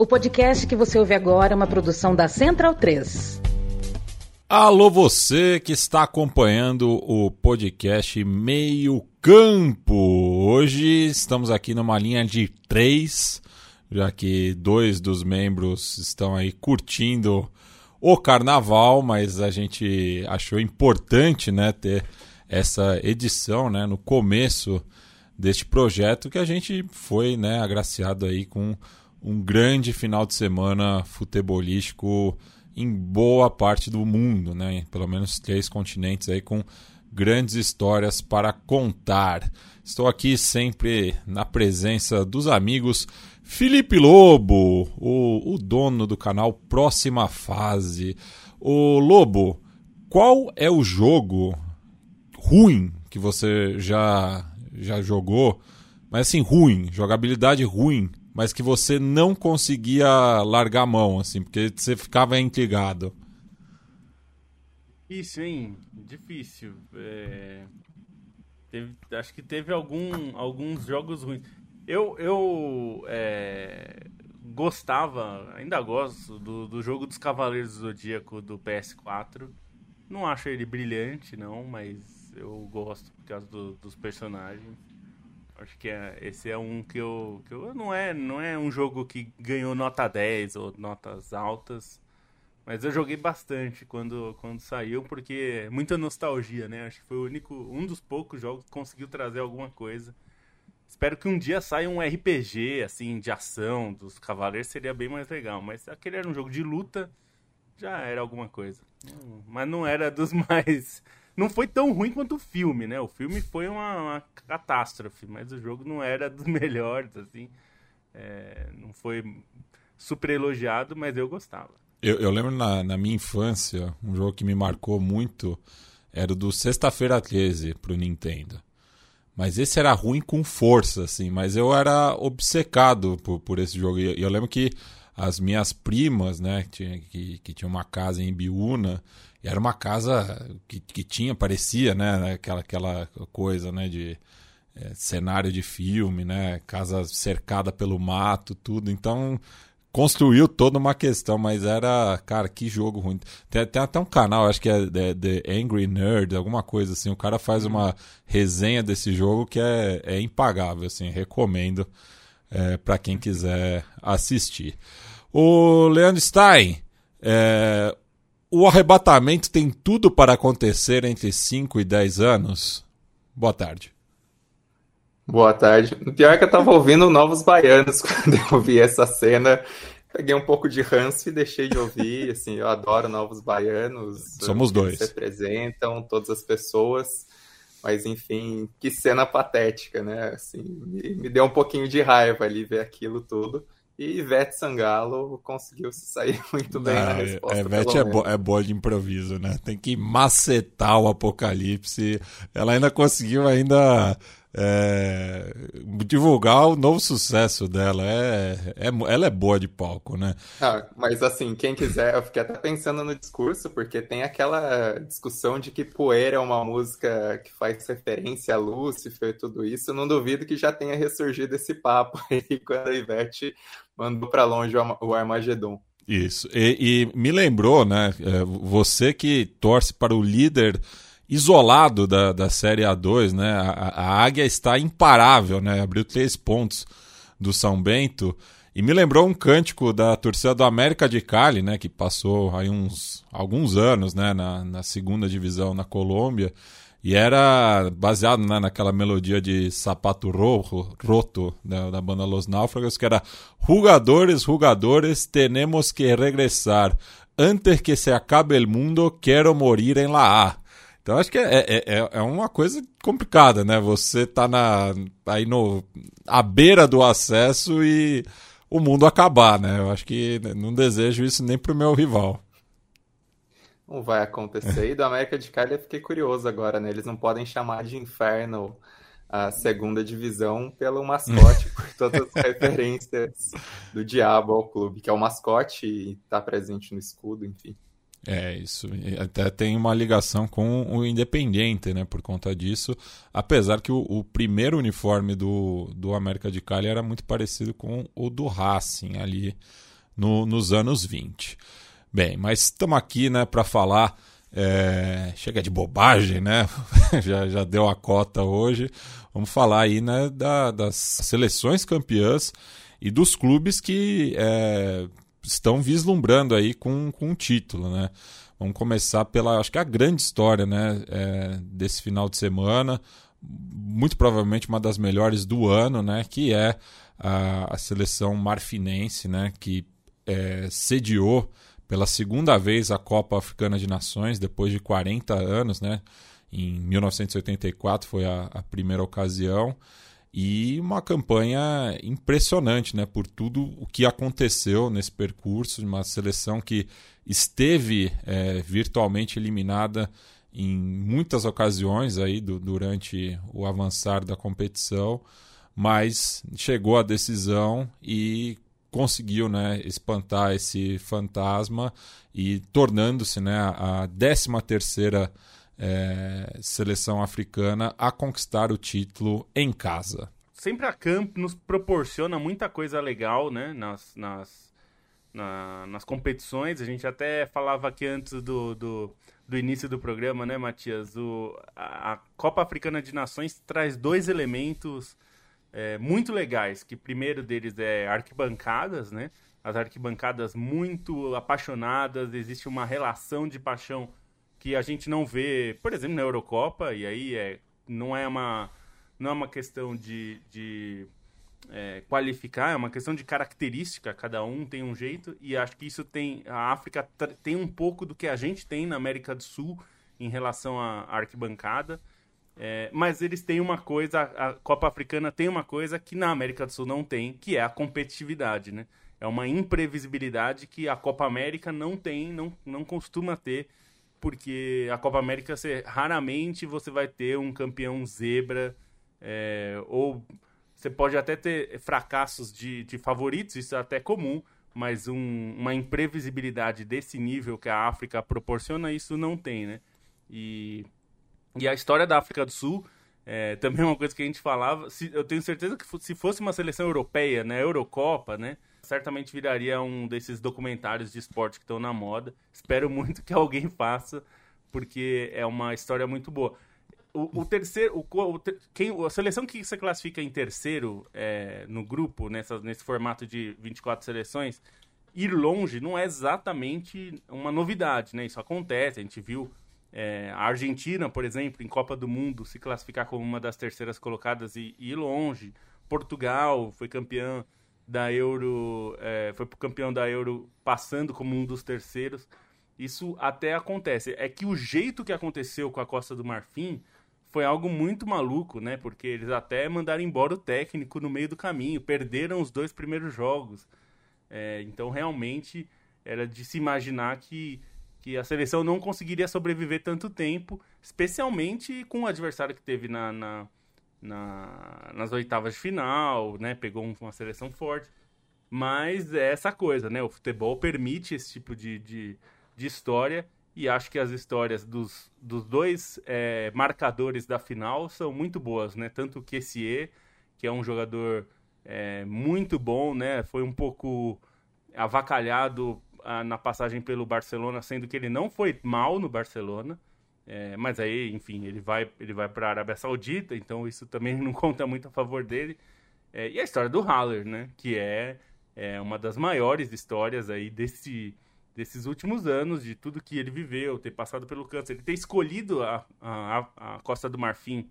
O podcast que você ouve agora é uma produção da Central 3. Alô, você que está acompanhando o podcast Meio Campo. Hoje estamos aqui numa linha de três, já que dois dos membros estão aí curtindo o carnaval, mas a gente achou importante né, ter essa edição né, no começo deste projeto que a gente foi né, agraciado aí com um grande final de semana futebolístico em boa parte do mundo, né? Pelo menos três continentes aí com grandes histórias para contar. Estou aqui sempre na presença dos amigos Felipe Lobo, o, o dono do canal Próxima Fase. O Lobo, qual é o jogo ruim que você já já jogou, mas assim ruim, jogabilidade ruim mas que você não conseguia largar a mão, assim, porque você ficava intrigado. Difícil, hein? Difícil. É... Teve, acho que teve algum, alguns jogos ruins. Eu, eu é... gostava, ainda gosto, do, do jogo dos Cavaleiros do Zodíaco do PS4. Não acho ele brilhante, não, mas eu gosto por causa do, dos personagens. Acho que é, esse é um que eu, que eu. Não é, não é um jogo que ganhou nota 10 ou notas altas. Mas eu joguei bastante quando, quando saiu, porque é muita nostalgia, né? Acho que foi o único, um dos poucos jogos que conseguiu trazer alguma coisa. Espero que um dia saia um RPG, assim, de ação dos Cavaleiros, seria bem mais legal. Mas aquele era um jogo de luta, já era alguma coisa. Mas não era dos mais não foi tão ruim quanto o filme, né? O filme foi uma, uma catástrofe, mas o jogo não era dos melhores, assim. É, não foi super elogiado, mas eu gostava. Eu, eu lembro na, na, minha infância, um jogo que me marcou muito era o do Sexta-feira 13 pro Nintendo. Mas esse era ruim com força, assim. Mas eu era obcecado por, por esse jogo. E eu lembro que as minhas primas, né, que, que, que tinham uma casa em Biúna, era uma casa que, que tinha, parecia, né? Aquela, aquela coisa, né? De é, cenário de filme, né? Casa cercada pelo mato, tudo. Então, construiu toda uma questão, mas era, cara, que jogo ruim. Tem, tem até um canal, acho que é The, The, Angry Nerd, alguma coisa assim. O cara faz uma resenha desse jogo que é, é impagável, assim. Recomendo é, para quem quiser assistir. O Leandro Stein, é, o arrebatamento tem tudo para acontecer entre 5 e 10 anos? Boa tarde. Boa tarde. O pior é que eu estava ouvindo Novos Baianos quando eu vi essa cena. Peguei um pouco de ranço e deixei de ouvir. Assim, eu adoro Novos Baianos. Somos dois. Se representam todas as pessoas. Mas enfim, que cena patética, né? Assim, me, me deu um pouquinho de raiva ali ver aquilo tudo. E Ivete Sangalo conseguiu se sair muito bem ah, na resposta. A Ivete é, bo é boa de improviso, né? Tem que macetar o apocalipse. Ela ainda conseguiu ainda é, divulgar o novo sucesso dela. É, é, ela é boa de palco, né? Ah, mas assim, quem quiser, eu fiquei até pensando no discurso, porque tem aquela discussão de que Poeira é uma música que faz referência a Lúcifer e tudo isso. Eu não duvido que já tenha ressurgido esse papo aí quando a Ivete mandou para longe o Armagedon. Isso. E, e me lembrou, né? É, você que torce para o líder isolado da, da Série A2, né? A, a Águia está imparável, né? Abriu três pontos do São Bento. E me lembrou um cântico da torcida do América de Cali, né? Que passou aí uns alguns anos, né? Na, na segunda divisão na Colômbia. E era baseado né, naquela melodia de sapato rojo, roto né, da banda Los Náufragos, que era Jugadores, jugadores, tenemos que regressar. Antes que se acabe el mundo, quero morir em la A. Então acho que é, é, é, é uma coisa complicada, né? Você tá na, aí no, à beira do acesso e o mundo acabar, né? Eu acho que não desejo isso nem pro meu rival. Não vai acontecer. E do América de Cali eu fiquei curioso agora, né? Eles não podem chamar de inferno a segunda divisão pelo mascote, por todas as referências do diabo ao clube, que é o mascote e está presente no escudo, enfim. É, isso até tem uma ligação com o Independiente, né? Por conta disso. Apesar que o, o, primeiro uniforme do, do América de Cali era muito parecido com o do Racing ali no, nos anos 20. Bem, mas estamos aqui né, para falar. É, chega de bobagem, né? já, já deu a cota hoje. Vamos falar aí né, da, das seleções campeãs e dos clubes que é, estão vislumbrando aí com, com um título, né? Vamos começar pela, acho que a grande história, né, é, desse final de semana, muito provavelmente uma das melhores do ano, né, que é a, a seleção marfinense, né, que é, sediou pela segunda vez a Copa Africana de Nações depois de 40 anos, né? Em 1984 foi a, a primeira ocasião e uma campanha impressionante, né, por tudo o que aconteceu nesse percurso, uma seleção que esteve é, virtualmente eliminada em muitas ocasiões aí do, durante o avançar da competição, mas chegou à decisão e conseguiu né, espantar esse fantasma e tornando-se né, a 13 terceira é, seleção africana a conquistar o título em casa. Sempre a Camp nos proporciona muita coisa legal, né? Nas, nas, na, nas competições. A gente até falava aqui antes do, do, do início do programa, né, Matias? O, a, a, Copa Africana de Nações traz dois elementos é, muito legais. Que primeiro deles é arquibancadas, né? As arquibancadas muito apaixonadas, existe uma relação de paixão que a gente não vê, por exemplo, na Eurocopa, e aí é, não é uma não é uma questão de, de é, qualificar, é uma questão de característica, cada um tem um jeito, e acho que isso tem. A África tem um pouco do que a gente tem na América do Sul em relação à arquibancada. É, mas eles têm uma coisa, a Copa Africana tem uma coisa que na América do Sul não tem, que é a competitividade, né? É uma imprevisibilidade que a Copa América não tem, não, não costuma ter porque a Copa América você, raramente você vai ter um campeão zebra, é, ou você pode até ter fracassos de, de favoritos, isso é até comum, mas um, uma imprevisibilidade desse nível que a África proporciona, isso não tem, né? E, e a história da África do Sul é, também é uma coisa que a gente falava. Se, eu tenho certeza que se fosse uma seleção europeia, né, Eurocopa, né, certamente viraria um desses documentários de esporte que estão na moda. Espero muito que alguém faça, porque é uma história muito boa. O, o terceiro, o, o, quem, a seleção que se classifica em terceiro é, no grupo, nessa, nesse formato de 24 seleções, ir longe não é exatamente uma novidade, né? Isso acontece, a gente viu é, a Argentina, por exemplo, em Copa do Mundo, se classificar como uma das terceiras colocadas e, ir longe. Portugal foi campeã da Euro, é, foi campeão da Euro passando como um dos terceiros. Isso até acontece. É que o jeito que aconteceu com a Costa do Marfim foi algo muito maluco, né? Porque eles até mandaram embora o técnico no meio do caminho, perderam os dois primeiros jogos. É, então, realmente, era de se imaginar que, que a seleção não conseguiria sobreviver tanto tempo, especialmente com o adversário que teve na, na na, nas oitavas de final, né? Pegou uma seleção forte. Mas é essa coisa, né? O futebol permite esse tipo de, de, de história. E acho que as histórias dos, dos dois é, marcadores da final são muito boas, né? Tanto o Kessier, que é um jogador é, muito bom, né? Foi um pouco avacalhado na passagem pelo Barcelona, sendo que ele não foi mal no Barcelona. É, mas aí, enfim, ele vai, ele vai para a Arábia Saudita, então isso também não conta muito a favor dele. É, e a história do Haller, né? Que é, é uma das maiores histórias aí desse, desses últimos anos, de tudo que ele viveu, ter passado pelo câncer, ele ter escolhido a, a, a Costa do Marfim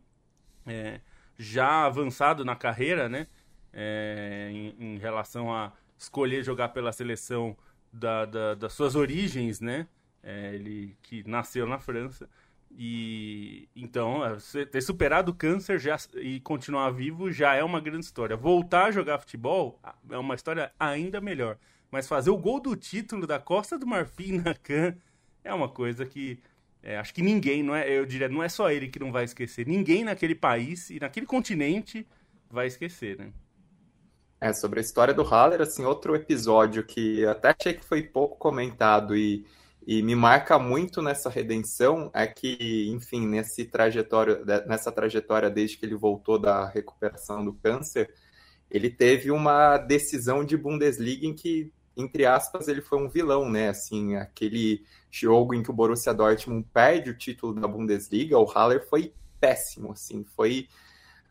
é, já avançado na carreira, né? É, em, em, relação a escolher jogar pela seleção da, da, das suas origens, né? É, ele que nasceu na França. E então, é, ter superado o câncer já, e continuar vivo já é uma grande história. Voltar a jogar futebol é uma história ainda melhor. Mas fazer o gol do título da Costa do Marfim na Can é uma coisa que é, acho que ninguém, não é, eu diria, não é só ele que não vai esquecer. Ninguém naquele país e naquele continente vai esquecer, né? É, sobre a história do Haller, assim, outro episódio que até achei que foi pouco comentado e E me marca muito nessa redenção é que, enfim, nesse trajetória, nessa trajetória desde que ele voltou da recuperação do câncer, ele teve uma decisão de Bundesliga em que, entre aspas, ele foi um vilão, né? Assim, aquele jogo em que o Borussia Dortmund perde o título da Bundesliga, o Haller foi péssimo, assim, foi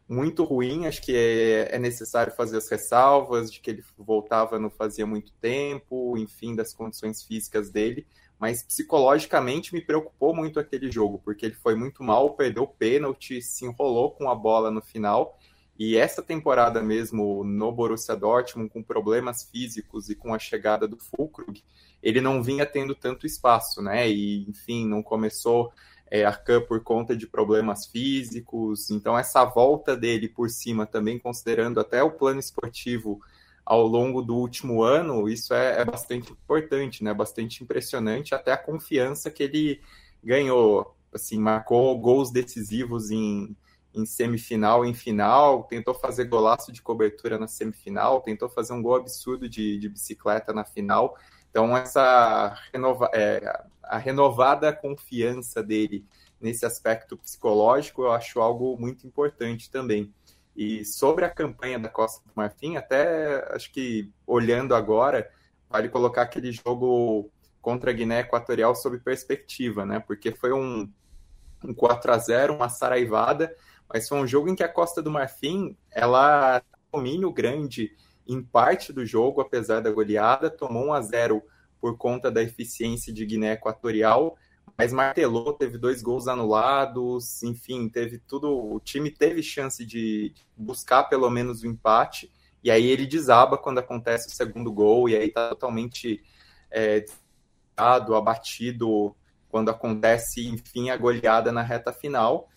muito ruim. Acho que é, é, necessário fazer as ressalvas de que ele voltava não fazia muito tempo, enfim, das condições físicas dele. Mas psicologicamente me preocupou muito aquele jogo, porque ele foi muito mal, perdeu o pênalti, se enrolou com a bola no final. E essa temporada mesmo no Borussia Dortmund, com problemas físicos e com a chegada do Fulkrug, ele não vinha tendo tanto espaço, né? E, enfim, não começou é, Arcan por conta de problemas físicos. Então, essa volta dele por cima, também considerando até o plano esportivo ao longo do último ano, isso é, é bastante importante, né? Bastante impressionante, até a confiança que ele ganhou. Assim, marcou gols decisivos em, em semifinal, em final, tentou fazer golaço de cobertura na semifinal, tentou fazer um gol absurdo de, de bicicleta na final. Então, essa renova, é, a renovada confiança dele nesse aspecto psicológico, eu acho algo muito importante também. E sobre a campanha da Costa do Marfim, até acho que olhando agora, vale colocar aquele jogo contra a Guiné Equatorial sob perspectiva, né? Porque foi um, um 4 a 0 uma saraivada, mas foi um jogo em que a Costa do Marfim, ela domínio grande em parte do jogo, apesar da goleada, tomou 1 a 0 por conta da eficiência de Guiné Equatorial, mas martelou, teve dois gols anulados, enfim, teve tudo. O time teve chance de buscar pelo menos o empate, e aí ele desaba quando acontece o segundo gol, e aí tá totalmente é, abatido quando acontece, enfim, a goleada na reta final.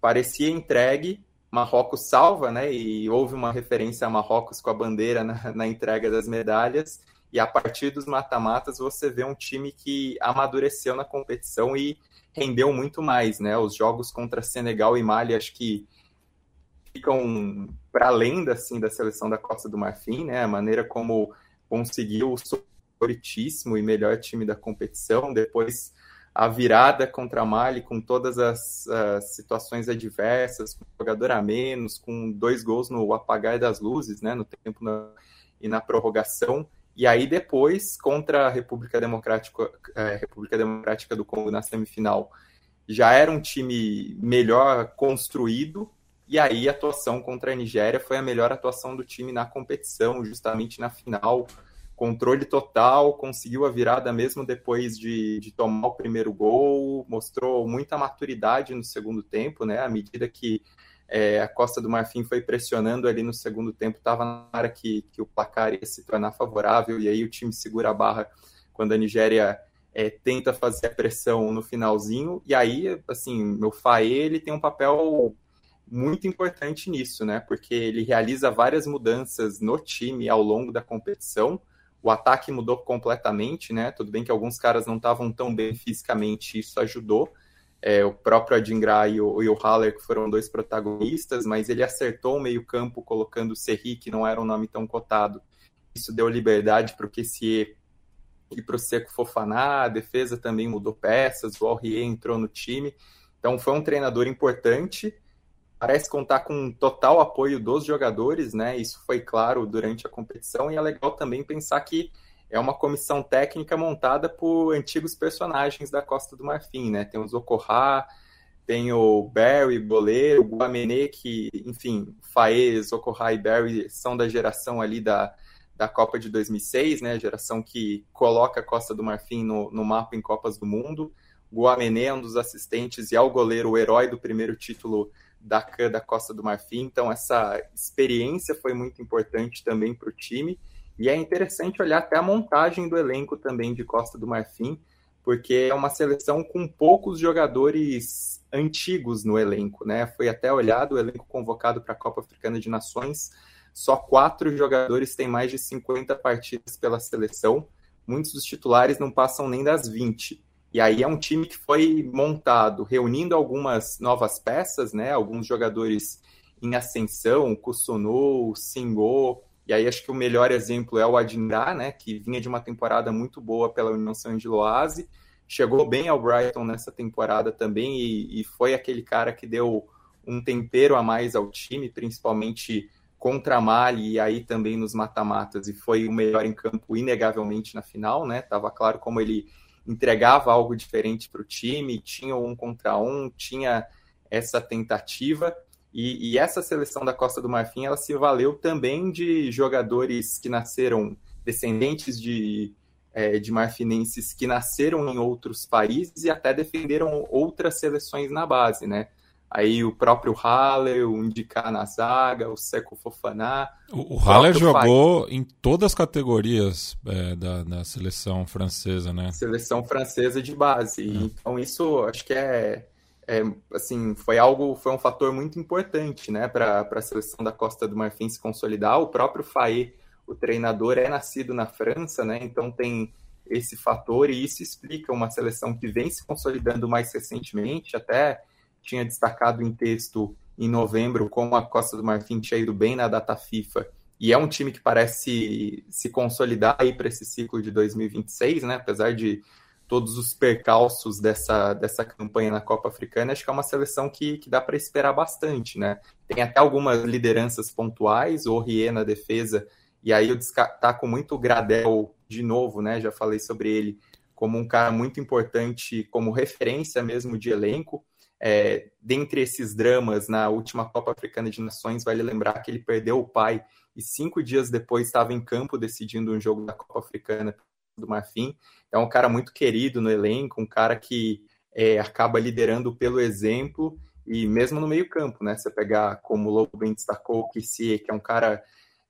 Parecia entregue, Marrocos salva, né? E houve uma referência a Marrocos com a bandeira na, na entrega das medalhas. E a partir dos mata-matas você vê um time que amadureceu na competição e rendeu muito mais, né? Os jogos contra Senegal e Mali acho que ficam para além assim, da seleção da Costa do Marfim, né? A maneira como conseguiu o favoritíssimo e melhor time da competição, depois a virada contra a Mali com todas as, as, situações adversas, com jogador a menos, com dois gols no apagar das luzes, né? No tempo na, e na prorrogação e aí depois, contra a República Democrática, é, República Democrática do Congo na semifinal, já era um time melhor construído, e aí a atuação contra a Nigéria foi a melhor atuação do time na competição, justamente na final. Controle total, conseguiu a virada mesmo depois de, de tomar o primeiro gol, mostrou muita maturidade no segundo tempo, né? À medida que é, a Costa do Marfim foi pressionando ali no segundo tempo, estava na hora que, que o placar ia se tornar favorável, e aí o time segura a barra quando a Nigéria é, tenta fazer a pressão no finalzinho, e aí, assim, meu Faê, ele tem um papel muito importante nisso, né, porque ele realiza várias mudanças no time ao longo da competição, o ataque mudou completamente, né, tudo bem que alguns caras não estavam tão bem fisicamente, isso ajudou, é, o próprio Adingra e o, e o Haller, que foram dois protagonistas, mas ele acertou o meio-campo colocando o Serri, que não era um nome tão cotado. Isso deu liberdade para o Kessier e para o Seco Fofaná, a defesa também mudou peças, o Aurier entrou no time. Então foi um treinador importante, parece contar com total apoio dos jogadores, né? Isso foi claro durante a competição, e é legal também pensar que é uma comissão técnica montada por antigos personagens da Costa do Marfim, né? Tem o Zocorra, tem o Barry, Boleiro, o Guamené, que, enfim, Faê, Zocorra e Barry são da geração ali da, da Copa de 2006, né? A geração que coloca a Costa do Marfim no, no mapa em Copas do Mundo. Guamené é um dos assistentes e é o goleiro, o herói do primeiro título da CAN da Costa do Marfim. Então, essa experiência foi muito importante também para o time. E é interessante olhar até a montagem do elenco também de Costa do Marfim, porque é uma seleção com poucos jogadores antigos no elenco, né? Foi até olhado o elenco convocado para a Copa Africana de Nações, só quatro jogadores têm mais de 50 partidas pela seleção, muitos dos titulares não passam nem das 20. E aí é um time que foi montado reunindo algumas novas peças, né? Alguns jogadores em ascensão, Kusunu, Singô, e aí acho que o melhor exemplo é o Adindá, né, que vinha de uma temporada muito boa pela União São Giloase, chegou bem ao Brighton nessa temporada também e, e foi aquele cara que deu um tempero a mais ao time, principalmente contra a Mali e aí também nos mata-matas, e foi o melhor em campo, inegavelmente, na final, né? Tava claro como ele entregava algo diferente para o time, tinha um contra um, tinha essa tentativa. E, e, essa seleção da Costa do Marfim, ela se valeu também de jogadores que nasceram descendentes de, é, de marfinenses que nasceram em outros países e até defenderam outras seleções na base, né? Aí o próprio Haller, o Indicar na zaga, o Seco Fofaná. O, o Haller jogou em todas as categorias é, da, da, seleção francesa, né? Seleção francesa de base. É. Então isso acho que é, é, assim, foi algo, foi um fator muito importante, né, para a seleção da Costa do Marfim se consolidar. O próprio Faé, o treinador, é nascido na França, né? Então tem esse fator e isso explica uma seleção que vem se consolidando mais recentemente, até tinha destacado em texto em novembro como a Costa do Marfim tinha ido bem na data FIFA e é um time que parece se consolidar aí para esse ciclo de 2026, né? Apesar de todos os percalços dessa, dessa campanha na Copa Africana, acho que é uma seleção que, que dá para esperar bastante, né? Tem até algumas lideranças pontuais, o Rie na defesa, e aí eu destaco muito o Gradel de novo, né? Já falei sobre ele como um cara muito importante, como referência mesmo de elenco. É, dentre esses dramas, na última Copa Africana de Nações, vale lembrar que ele perdeu o pai e cinco dias depois estava em campo decidindo um jogo da Copa Africana do Marfim. É um cara muito querido no elenco, um cara que é, acaba liderando pelo exemplo e mesmo no meio campo, né? Você pegar como o Lobo bem destacou o que é um cara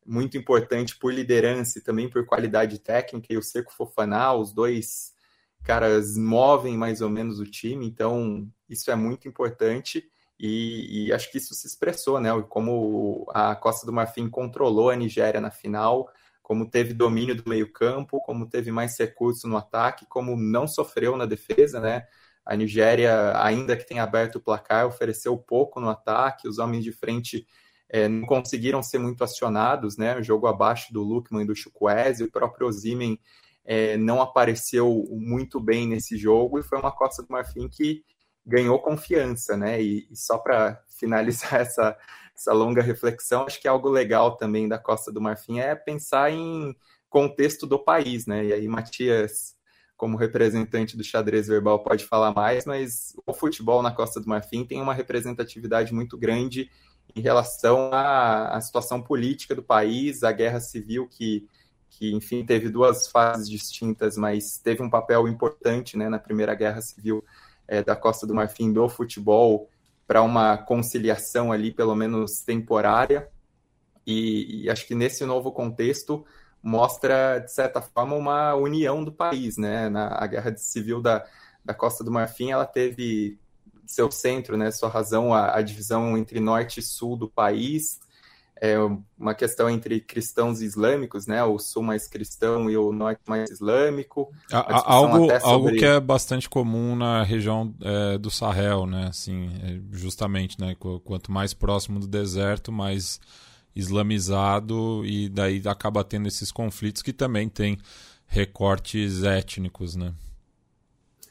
muito importante por liderança e também por qualidade técnica, e o Seco Fofaná, os dois caras movem mais ou menos o time, então isso é muito importante e, e, acho que isso se expressou, né? Como a Costa do Marfim controlou a Nigéria na final, como teve domínio do meio-campo, como teve mais recursos no ataque, como não sofreu na defesa, né? A Nigéria, ainda que tenha aberto o placar, ofereceu pouco no ataque, os homens de frente é, não conseguiram ser muito acionados, né? O jogo abaixo do Lukman e do Chukwueze, o próprio Ozimen é, não apareceu muito bem nesse jogo e foi uma Costa do Marfim que ganhou confiança, né? E, e só para finalizar essa, essa longa reflexão, acho que algo legal também da Costa do Marfim é pensar em contexto do país, né? E aí, Matias, como representante do xadrez verbal, pode falar mais, mas o futebol na Costa do Marfim tem uma representatividade muito grande em relação à, à situação política do país, à guerra civil que que enfim teve duas fases distintas, mas teve um papel importante né, na Primeira Guerra Civil é, da Costa do Marfim do futebol para uma conciliação ali, pelo menos temporária. E, e, acho que nesse novo contexto mostra, de certa forma, uma união do país. Né? Na a Guerra Civil da, da Costa do Marfim, ela teve seu centro, né, sua razão, a, a divisão entre norte e sul do país, é uma questão entre cristãos e islâmicos, né? O sul mais cristão e o norte mais islâmico. algo, sobre... algo que é bastante comum na região é, do Sahel, né? Assim, é, justamente, né? Quanto mais próximo do deserto, mais islamizado e daí acaba tendo esses conflitos que também tem recortes étnicos, né?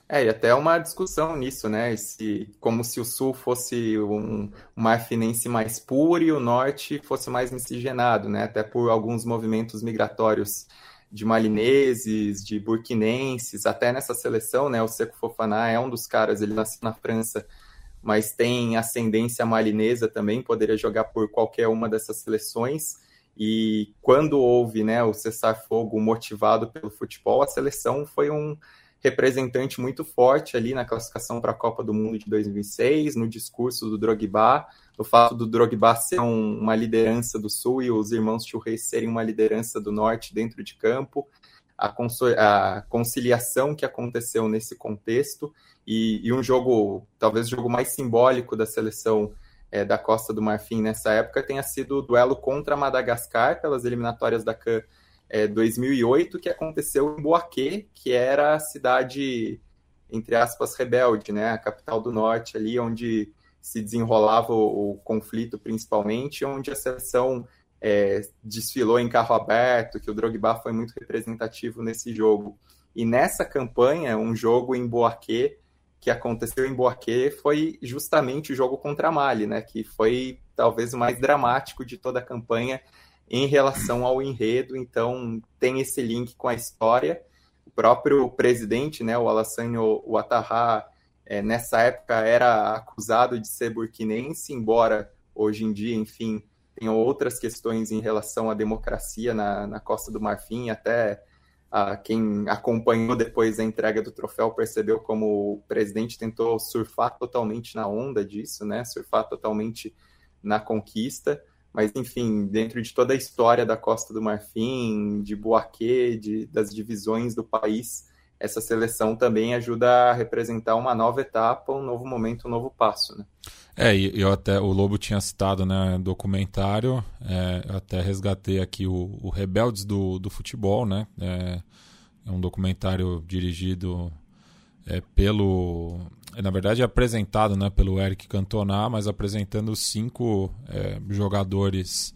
É, e até uma discussão nisso, né? Se, como se o sul fosse um, um marfinense mais puro e o norte fosse mais miscigenado, né? Até por alguns movimentos migratórios de malineses, de burkinenses, até nessa seleção, né? O Seco Fofaná é um dos caras, ele nasceu na França, mas tem ascendência malinesa também, poderia jogar por qualquer uma dessas seleções. E quando houve né, o cessar-fogo motivado pelo futebol, a seleção foi um representante muito forte ali na classificação para a Copa do Mundo de 2006, no discurso do Drogba, o fato do Drogba ser um, uma liderança do Sul e os irmãos Churrey serem uma liderança do Norte dentro de campo, a, a conciliação que aconteceu nesse contexto e, e, um jogo, talvez o jogo mais simbólico da seleção é, da Costa do Marfim nessa época tenha sido o duelo contra Madagascar pelas eliminatórias da CAN é, 2008, que aconteceu em Boaquê, que era a cidade, entre aspas, rebelde, né? A capital do norte ali, onde se desenrolava o, o conflito principalmente, onde a seleção é, desfilou em carro aberto, que o Drogba foi muito representativo nesse jogo. E nessa campanha, um jogo em Boaquê, que aconteceu em Boaquê, foi justamente o jogo contra a Mali, né? Que foi talvez o mais dramático de toda a campanha em relação ao enredo. Então, tem esse link com a história. O próprio presidente, né, o Alassane Ouattara, é, nessa época era acusado de ser burkinense, embora hoje em dia, enfim, tenha outras questões em relação à democracia na, na Costa do Marfim, até a, quem acompanhou depois a entrega do troféu percebeu como o presidente tentou surfar totalmente na onda disso, né? Surfar totalmente na conquista. Mas, enfim, dentro de toda a história da Costa do Marfim, de Boaquê, de, das divisões do país, essa seleção também ajuda a representar uma nova etapa, um novo momento, um novo passo, né? É, e eu até, o Lobo tinha citado, né, documentário, é, eu até resgatei aqui o, o Rebeldes do, do Futebol, né, é, é um documentário dirigido é, pelo, na verdade é apresentado, né, pelo Eric Cantona, mas apresentando cinco é, jogadores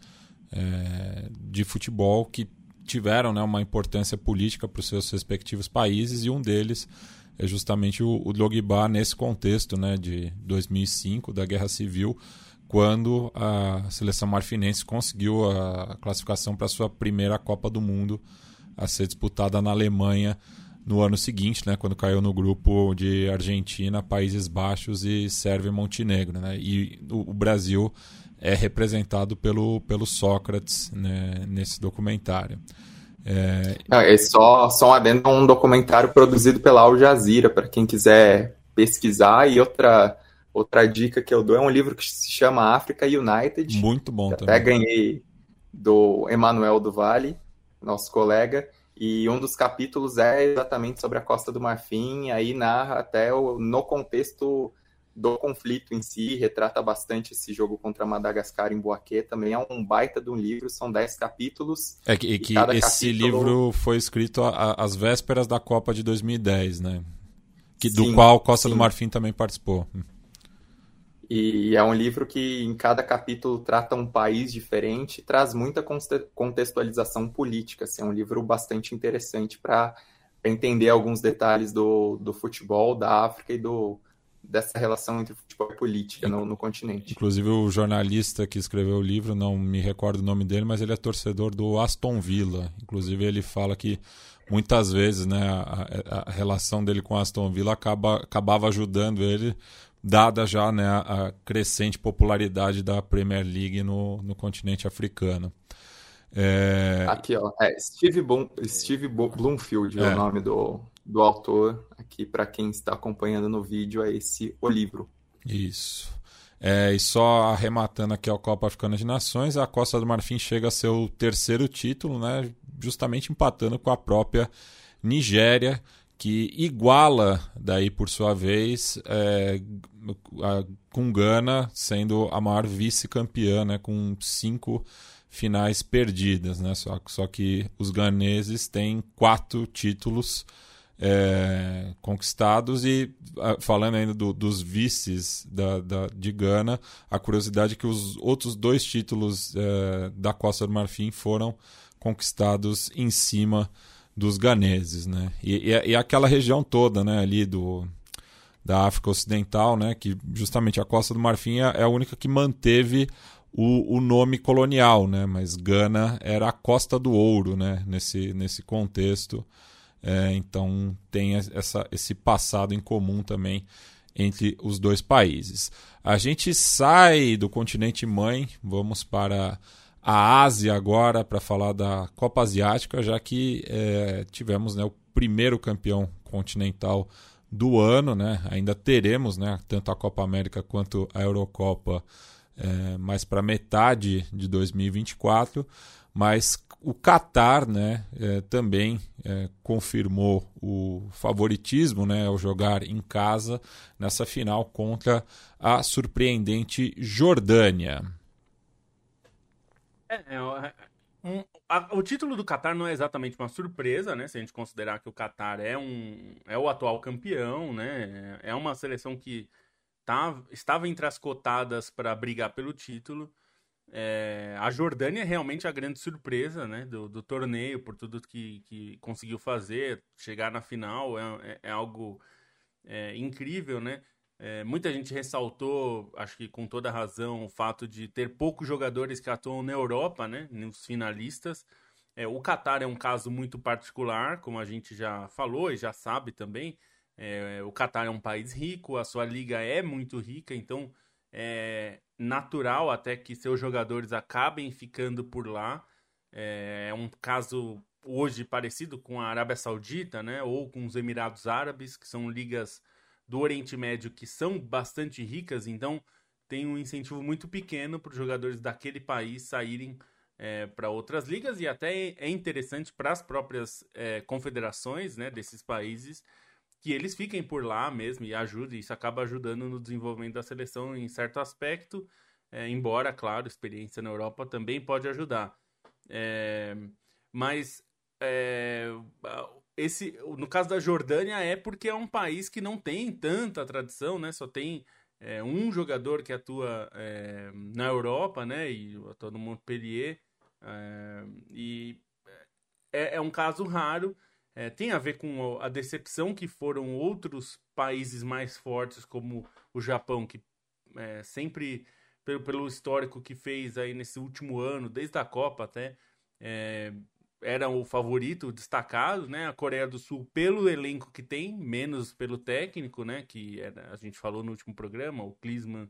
é, de futebol que tiveram, né, uma importância política para os seus respectivos países e um deles é justamente o, o Drogba nesse contexto né, de 2005, da Guerra Civil, quando a seleção marfinense conseguiu a classificação para a sua primeira Copa do Mundo a ser disputada na Alemanha no ano seguinte, né, quando caiu no grupo de Argentina, Países Baixos e Sérvia e Montenegro. Né, e o, Brasil é representado pelo, pelo Sócrates né, nesse documentário. É, é só, só um adendo a um documentário produzido pela Al Jazeera, para quem quiser pesquisar. E outra, outra dica que eu dou é um livro que se chama África United. Muito bom também. Até ganhei do Emanuel do Vale, nosso colega. E um dos capítulos é exatamente sobre a Costa do Marfim, aí narra até o, no contexto do conflito em si, retrata bastante esse jogo contra Madagascar em Boaquê, também é um baita de um livro, são dez capítulos. É que, que esse capítulo... livro foi escrito às vésperas da Copa de 2010, né? Que, sim, do qual Costa sim. do Marfim também participou. E é um livro que em cada capítulo trata um país diferente traz muita contextualização política. Assim, é um livro bastante interessante para entender alguns detalhes do, do futebol da África e do, dessa relação entre futebol e política no, no, continente. Inclusive o jornalista que escreveu o livro, não me recordo o nome dele, mas ele é torcedor do Aston Villa. Inclusive ele fala que muitas vezes né, a, a relação dele com Aston Villa acaba, acabava ajudando ele, dada já né, a crescente popularidade da Premier League no, no continente africano. É... Aqui, ó, é Steve, Blum, Steve Bloomfield é, é o nome do, do autor aqui para quem está acompanhando no vídeo é esse o livro. Isso. É, e só arrematando aqui a Copa Africana de Nações, a Costa do Marfim chega a seu terceiro título, né, justamente empatando com a própria Nigéria, que iguala, daí por sua vez, é, a, com Gana sendo a maior vice-campeã, né, com cinco finais perdidas. Né, só, só que os ganeses têm quatro títulos é, conquistados e falando ainda do, dos vices da, da, de Gana, a curiosidade é que os outros dois títulos é, da Costa do Marfim foram conquistados em cima dos ganeses, né? E, e, e, aquela região toda, né, ali do da África Ocidental, né, que justamente a Costa do Marfim é, é a única que manteve o, o nome colonial, né? Mas Gana era a Costa do Ouro, né? Nesse, nesse contexto. É, então tem essa, esse passado em comum também entre os dois países. A gente sai do continente mãe, vamos para a Ásia agora para falar da Copa Asiática, já que é, tivemos né, o primeiro campeão continental do ano, né? Ainda teremos, né, tanto a Copa América quanto a Eurocopa é, mais para metade de 2024, mas o Qatar né, é, também é, confirmou o favoritismo né, ao jogar em casa nessa final contra a surpreendente Jordânia. É, é, é, um, a, o título do Qatar não é exatamente uma surpresa, né? Se a gente considerar que o Qatar é, um, é o atual campeão, né? É uma seleção que tá, estava entre as cotadas para brigar pelo título. É, a Jordânia é realmente a grande surpresa né, do, do torneio, por tudo que, que conseguiu fazer, chegar na final é, é, é algo é, incrível, né? É, muita gente ressaltou, acho que com toda razão, o fato de ter poucos jogadores que atuam na Europa, né, nos finalistas. É, o Qatar é um caso muito particular, como a gente já falou e já sabe também. É, o Qatar é um país rico, a sua liga é muito rica, então é natural até que seus jogadores acabem ficando por lá. É, é um caso hoje parecido com a Arábia Saudita, né, ou com os Emirados Árabes, que são ligas do Oriente Médio que são bastante ricas, então tem um incentivo muito pequeno para os jogadores daquele país saírem é, para outras ligas e até é interessante para as próprias é, confederações né, desses países que eles fiquem por lá mesmo e ajudem. Isso acaba ajudando no desenvolvimento da seleção em certo aspecto, é, embora, claro, experiência na Europa também pode ajudar. É, mas é, esse, no caso da Jordânia é porque é um país que não tem tanta tradição, né? Só tem é, um jogador que atua é, na Europa, né? E atua no Montpellier. É, e é, é, um caso raro. É, tem a ver com a decepção que foram outros países mais fortes, como o Japão, que é, sempre, pelo, pelo histórico que fez aí nesse último ano, desde a Copa até, era o favorito destacado, né? A Coreia do Sul pelo elenco que tem, menos pelo técnico, né? Que era, a gente falou no último programa, o Klinsmann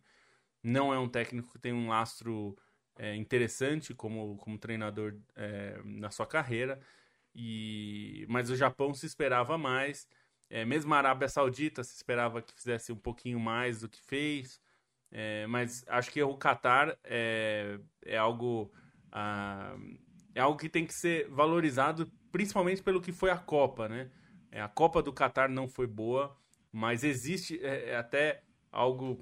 não é um técnico que tem um lastro é, interessante como, como treinador é, na sua carreira. E mas o Japão se esperava mais, é, mesmo a Arábia Saudita se esperava que fizesse um pouquinho mais do que fez. É, mas acho que o Qatar é, é algo ah, é algo que tem que ser valorizado, principalmente pelo que foi a Copa, né? É, a Copa do Catar não foi boa, mas existe é, é, até algo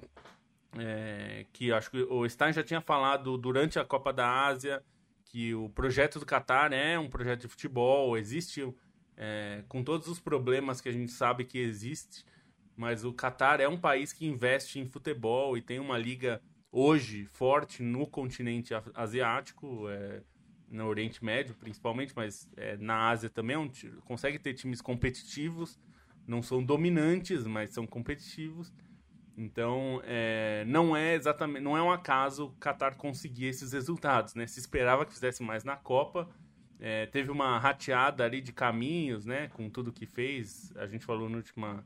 é, que acho que o Stein já tinha falado durante a Copa da Ásia, que o projeto do Catar é um projeto de futebol, existe é, com todos os problemas que a gente sabe que existe, mas o Catar é um país que investe em futebol e tem uma liga hoje forte no continente asiático. É, no Oriente Médio, principalmente, mas é, na Ásia também é um, consegue ter times competitivos, não são dominantes, mas são competitivos. Então, é, não é exatamente, não é um acaso o Qatar conseguir esses resultados, né? Se esperava que fizesse mais na Copa, é, teve uma rateada ali de caminhos, né? Com tudo que fez, a gente falou na última,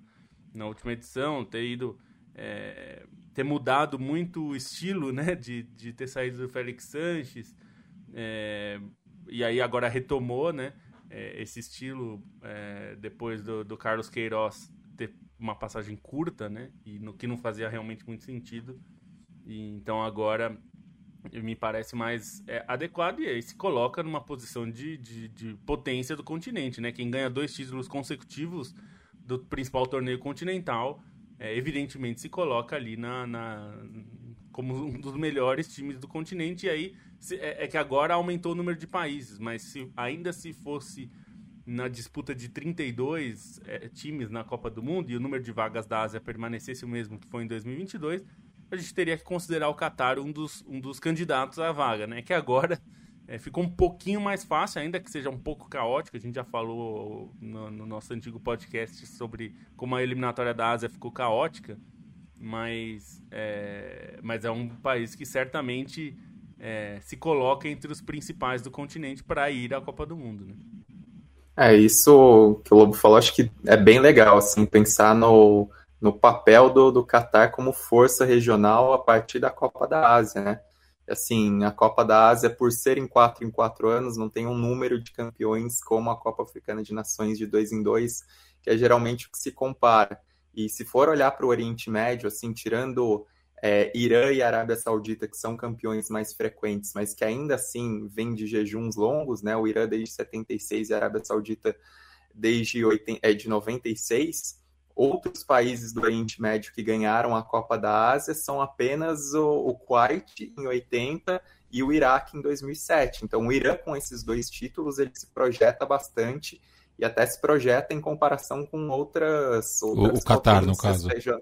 na última edição, ter ido, é, ter mudado muito o estilo, né? De, de ter saído do Félix Sanches, é, e aí agora retomou, né? É, esse estilo é, depois do, do, Carlos Queiroz ter uma passagem curta, né? E no que não fazia realmente muito sentido. E, então agora me parece mais é, adequado e aí se coloca numa posição de, de, de, potência do continente, né? Quem ganha dois títulos consecutivos do principal torneio continental, é, evidentemente se coloca ali na, na, como um dos melhores times do continente. E aí é, é, que agora aumentou o número de países, mas se ainda se fosse na disputa de 32 é, times na Copa do Mundo e o número de vagas da Ásia permanecesse o mesmo que foi em 2022, a gente teria que considerar o Qatar um dos, um dos candidatos à vaga, né? Que agora é, ficou um pouquinho mais fácil, ainda que seja um pouco caótico. A gente já falou no, no nosso antigo podcast sobre como a eliminatória da Ásia ficou caótica, mas é, mas é um país que certamente é, se coloca entre os principais do continente para ir à Copa do Mundo, né? É, isso que o Lobo falou, acho que é bem legal, assim, pensar no, no papel do, do Qatar como força regional a partir da Copa da Ásia, né? Assim, a Copa da Ásia, por ser em quatro em quatro anos, não tem um número de campeões como a Copa Africana de Nações de dois em dois, que é geralmente o que se compara. E se for olhar para o Oriente Médio, assim, tirando é, Irã e Arábia Saudita, que são campeões mais frequentes, mas que ainda assim vêm de jejuns longos, né? O Irã desde 76 e a Arábia Saudita desde 80, é, de 96. Outros países do Oriente Médio que ganharam a Copa da Ásia são apenas o, o Kuwait em 80 e o Iraque em 2007. Então, o Irã, com esses dois títulos, ele se projeta bastante e até se projeta em comparação com outras. outras o, o Qatar, no caso. Seja...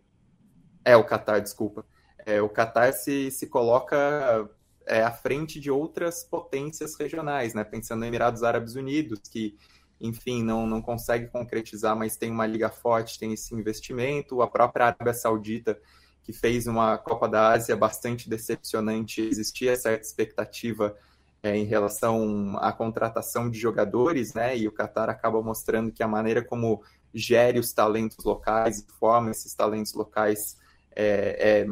É, o Qatar, desculpa. É, o Qatar se, se coloca é, à frente de outras potências regionais, né? Pensando no Emirados Árabes Unidos, que, enfim, não, não consegue concretizar, mas tem uma liga forte, tem esse investimento. A própria Arábia Saudita, que fez uma Copa da Ásia bastante decepcionante, existia certa expectativa é, em relação à contratação de jogadores, né? E o Qatar acaba mostrando que a maneira como gere os talentos locais forma esses talentos locais é, é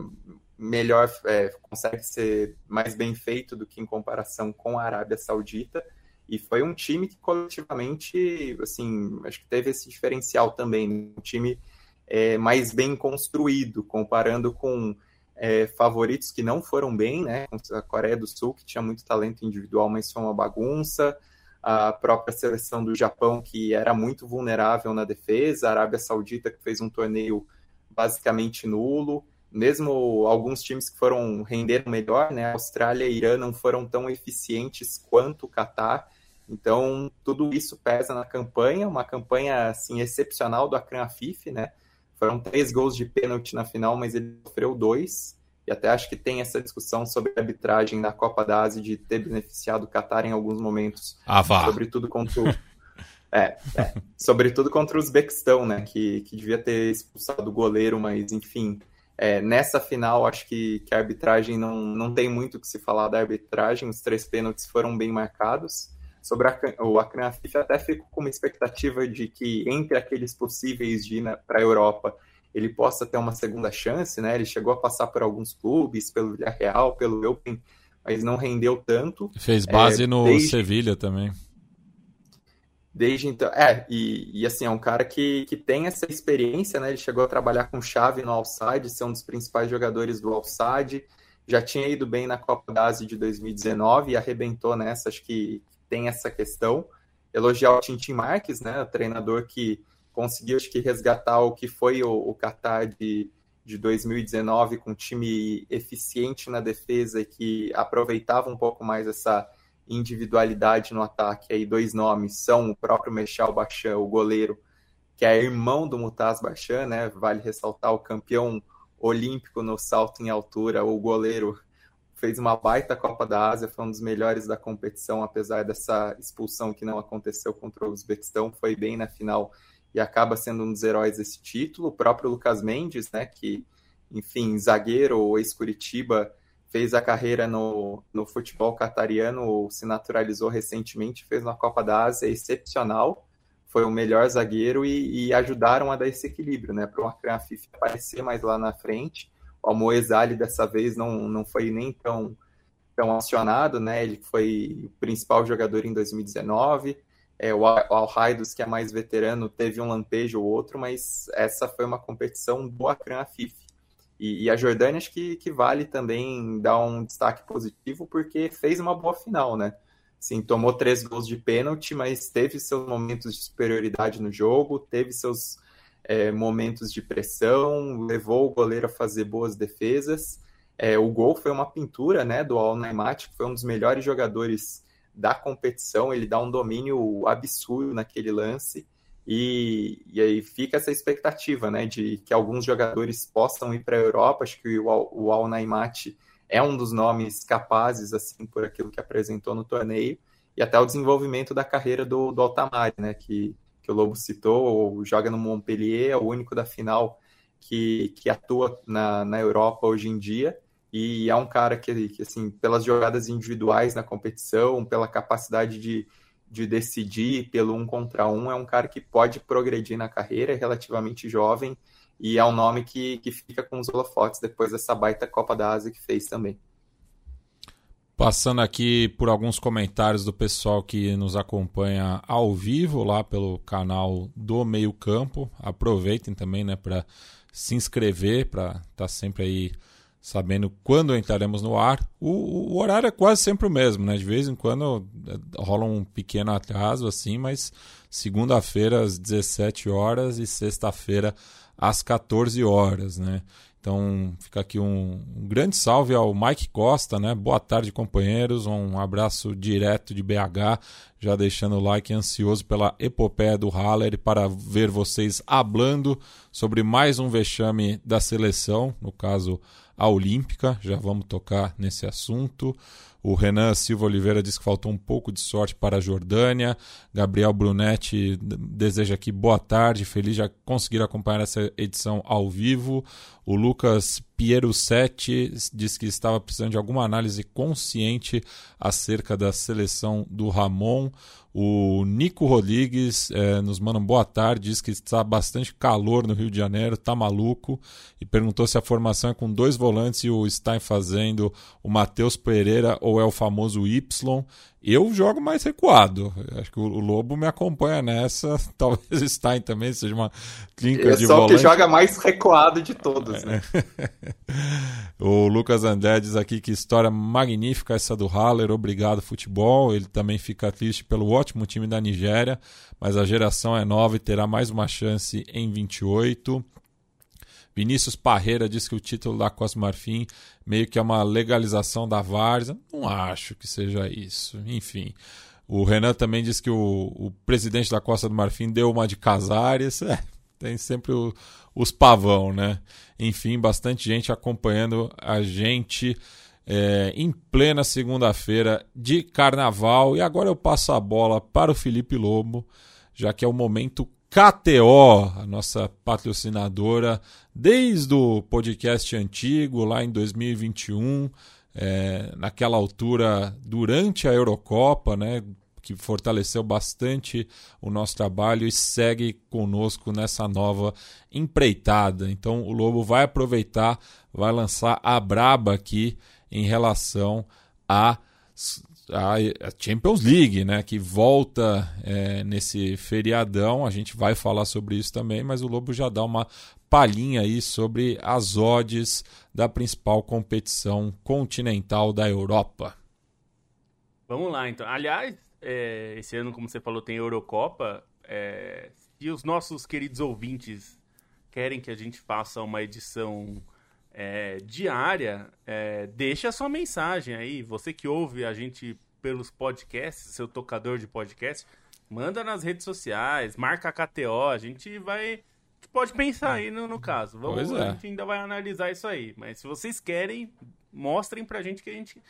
melhor, é, consegue ser mais bem feito do que em comparação com a Arábia Saudita. E foi um time que coletivamente, assim, acho que teve esse diferencial também, né? um time é, mais bem construído, comparando com é, favoritos que não foram bem, né? A Coreia do Sul, que tinha muito talento individual, mas foi uma bagunça. A própria seleção do Japão, que era muito vulnerável na defesa. A Arábia Saudita, que fez um torneio basicamente nulo. Mesmo alguns times que foram render melhor, né? Austrália e Irã não foram tão eficientes quanto o Catar. Então, tudo isso pesa na campanha, uma campanha assim excepcional do Akran Afif, né? Foram três gols de pênalti na final, mas ele sofreu dois. E até acho que tem essa discussão sobre a arbitragem na Copa da Ásia de ter beneficiado o Qatar em alguns momentos. Ah, vá. Sobretudo contra o... é, é, sobretudo contra o Uzbequistão, né? Que, que devia ter expulsado o goleiro, mas enfim. É, nessa final, acho que, que a arbitragem não, não tem muito o que se falar da arbitragem. Os três pênaltis foram bem marcados sobre a, o Akran Afif, até fico com uma expectativa de que entre aqueles possíveis de ir para a Europa, ele possa ter uma segunda chance, né? Ele chegou a passar por alguns clubes, pelo Villarreal, pelo Eupen, mas não rendeu tanto. Fez base é, no desde... Sevilha também. Desde então, é, e, e, assim, é um cara que, que tem essa experiência, né? Ele chegou a trabalhar com chave no Alçade, ser um dos principais jogadores do Alçade, já tinha ido bem na Copa da Ásia de 2019 e arrebentou nessa, acho que tem essa questão. Elogiar o Tintin Marques, né, o treinador que conseguiu acho que resgatar o que foi o, o Qatar de, de 2019 com um time eficiente na defesa e que aproveitava um pouco mais essa individualidade no ataque. Aí dois nomes são o próprio Mechal Bachan, o goleiro, que é irmão do Mutaz Bachan, né? Vale ressaltar o campeão olímpico no salto em altura, o goleiro fez uma baita Copa da Ásia, foi um dos melhores da competição, apesar dessa expulsão que não aconteceu contra o Uzbequistão, foi bem na final e acaba sendo um dos heróis desse título. O próprio Lucas Mendes, né, que, enfim, zagueiro, ex-Curitiba, fez a carreira no, no futebol catariano, se naturalizou recentemente, fez uma Copa da Ásia excepcional, foi o melhor zagueiro e, e ajudaram a dar esse equilíbrio, né, para o Akran Afif aparecer mais lá na frente o Moesali dessa vez não, não foi nem tão, tão acionado, né? Ele foi o principal jogador em 2019. É, o Al-Haidos, que é mais veterano, teve um lampejo ou outro, mas essa foi uma competição do Akran Afif. E, e, a Jordânia acho que, que vale também dar um destaque positivo, porque fez uma boa final, né? Sim, tomou três gols de pênalti, mas teve seus momentos de superioridade no jogo, teve seus é, momentos de pressão, levou o goleiro a fazer boas defesas. É, o gol foi uma pintura né, do Al Naimat, que foi um dos melhores jogadores da competição. Ele dá um domínio absurdo naquele lance. E, e aí fica essa expectativa né, de que alguns jogadores possam ir para a Europa. Acho que o, o Al é um dos nomes capazes, assim, por aquilo que apresentou no torneio. E até o desenvolvimento da carreira do, do Altamari, né, que que o Lobo citou, joga no Montpellier, é o único da final que, que atua na, na Europa hoje em dia. E é um cara que, que, assim, pelas jogadas individuais na competição, pela capacidade de, de decidir pelo um contra um, é um cara que pode progredir na carreira, é relativamente jovem, e é um nome que, que fica com os holofotes depois dessa baita Copa da Ásia que fez também. Passando aqui por alguns comentários do pessoal que nos acompanha ao vivo lá pelo canal do Meio Campo. Aproveitem também né, para se inscrever, para estar tá sempre aí sabendo quando entraremos no ar. O, o, horário é quase sempre o mesmo, né? De vez em quando é, rola um pequeno atraso assim, mas segunda-feira às 17 horas e sexta-feira às 14 horas, né? Então fica aqui um, um, grande salve ao Mike Costa, né? Boa tarde, companheiros. Um abraço direto de BH, já deixando o like ansioso pela epopeia do Haller para ver vocês hablando sobre mais um vexame da seleção, no caso a Olímpica, já vamos tocar nesse assunto. O Renan Silva Oliveira diz que faltou um pouco de sorte para a Jordânia. Gabriel Brunetti deseja aqui boa tarde, feliz de conseguir acompanhar essa edição ao vivo. O Lucas Piero Sete diz que estava precisando de alguma análise consciente acerca da seleção do Ramon. O Nico Rodrigues é, nos manda um boa tarde, diz que está bastante calor no Rio de Janeiro, tá maluco, e perguntou se a formação é com dois volantes e o Stein fazendo o Matheus Pereira ou é o famoso Y. Eu jogo mais recuado. Acho que o Lobo me acompanha nessa. Talvez o Stein também seja uma clínica de volante. É só que joga mais recuado de todos. Né? o Lucas André diz aqui que história magnífica essa do Haller. Obrigado, futebol. Ele também fica triste pelo ótimo time da Nigéria, mas a geração é nova e terá mais uma chance em 28. Vinícius Parreira diz que o título da Costa Marfim meio que é uma legalização da várzea. Não acho que seja isso. Enfim. O Renan também diz que o, o presidente da Costa do Marfim deu uma de Casares. É, tem sempre o, os pavão, né? Enfim, bastante gente acompanhando a gente é, em plena segunda-feira de carnaval. E agora eu passo a bola para o Felipe Lobo, já que é o momento KTO, a nossa patrocinadora, desde o podcast antigo, lá em 2021, é, naquela altura, durante a Eurocopa, né, que fortaleceu bastante o nosso trabalho e segue conosco nessa nova empreitada. Então o Lobo vai aproveitar, vai lançar a braba aqui em relação a a Champions League, né, que volta é, nesse feriadão. A gente vai falar sobre isso também, mas o Lobo já dá uma palhinha aí sobre as odds da principal competição continental da Europa. Vamos lá, então. Aliás, é, esse ano, como você falou, tem Eurocopa. É, se os nossos queridos ouvintes querem que a gente faça uma edição é, diária, é, deixa a sua mensagem aí. Você que ouve a gente pelos podcasts, seu tocador de podcast, manda nas redes sociais, marca a KTO, a gente vai. Pode pensar aí no, no caso. Vamos, é. A gente ainda vai analisar isso aí. Mas se vocês querem, mostrem pra gente que a gente,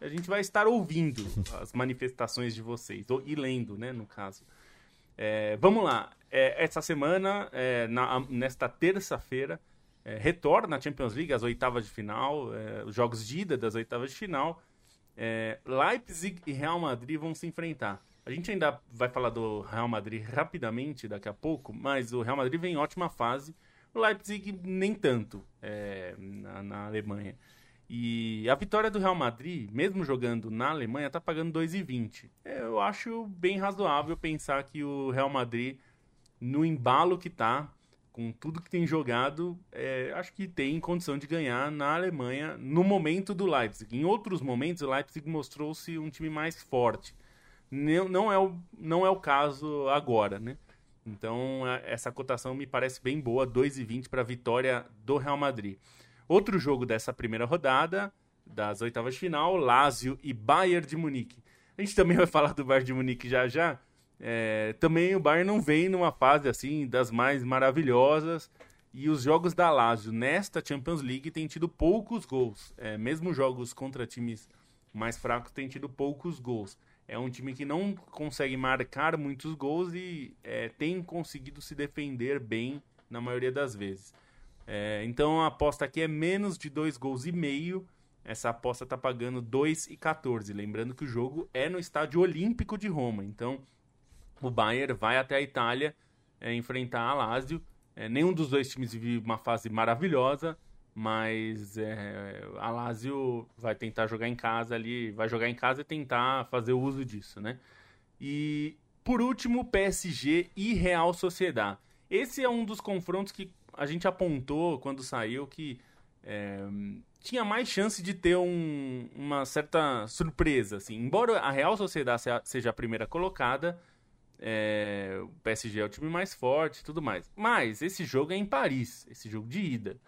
a gente vai estar ouvindo as manifestações de vocês. Ou, e lendo, né, no caso. É, vamos lá. É, essa semana, é, na, nesta terça-feira, é, retorna a Champions League, as oitavas de final, é, os jogos de ida das oitavas de final. É, Leipzig e Real Madrid vão se enfrentar. A gente ainda vai falar do Real Madrid rapidamente daqui a pouco, mas o Real Madrid vem em ótima fase. O Leipzig nem tanto é, na, na, Alemanha. E a vitória do Real Madrid, mesmo jogando na Alemanha, está pagando 2,20. Eu acho bem razoável pensar que o Real Madrid, no embalo que está, com tudo que tem jogado, é, acho que tem condição de ganhar na Alemanha no momento do Leipzig. Em outros momentos, o Leipzig mostrou-se um time mais forte. Não, não, é o, não é o caso agora, né? Então, essa cotação me parece bem boa, 2,20 para a vitória do Real Madrid. Outro jogo dessa primeira rodada, das oitavas de final, Lazio e Bayern de Munique. A gente também vai falar do Bayern de Munique já já, é, também o Bayern não vem numa fase assim das mais maravilhosas e os jogos da Lazio nesta Champions League têm tido poucos gols. É, mesmo jogos contra times mais fracos têm tido poucos gols. É um time que não consegue marcar muitos gols e é, tem conseguido se defender bem na maioria das vezes. É, então a aposta aqui é menos de dois gols e meio. Essa aposta está pagando 2,14. Lembrando que o jogo é no Estádio Olímpico de Roma. Então o Bayern vai até a Itália é, enfrentar a Lazio. É, nenhum dos dois times vive uma fase maravilhosa, mas é, a Lazio vai tentar jogar em casa ali, vai jogar em casa e tentar fazer uso disso, né? E por último, PSG e Real Sociedade. Esse é um dos confrontos que a gente apontou quando saiu que é, tinha mais chance de ter um, uma certa surpresa, assim. Embora a Real Sociedade seja a primeira colocada, é, o PSG é o time mais forte e tudo mais. Mas esse jogo é em Paris, esse jogo de ida.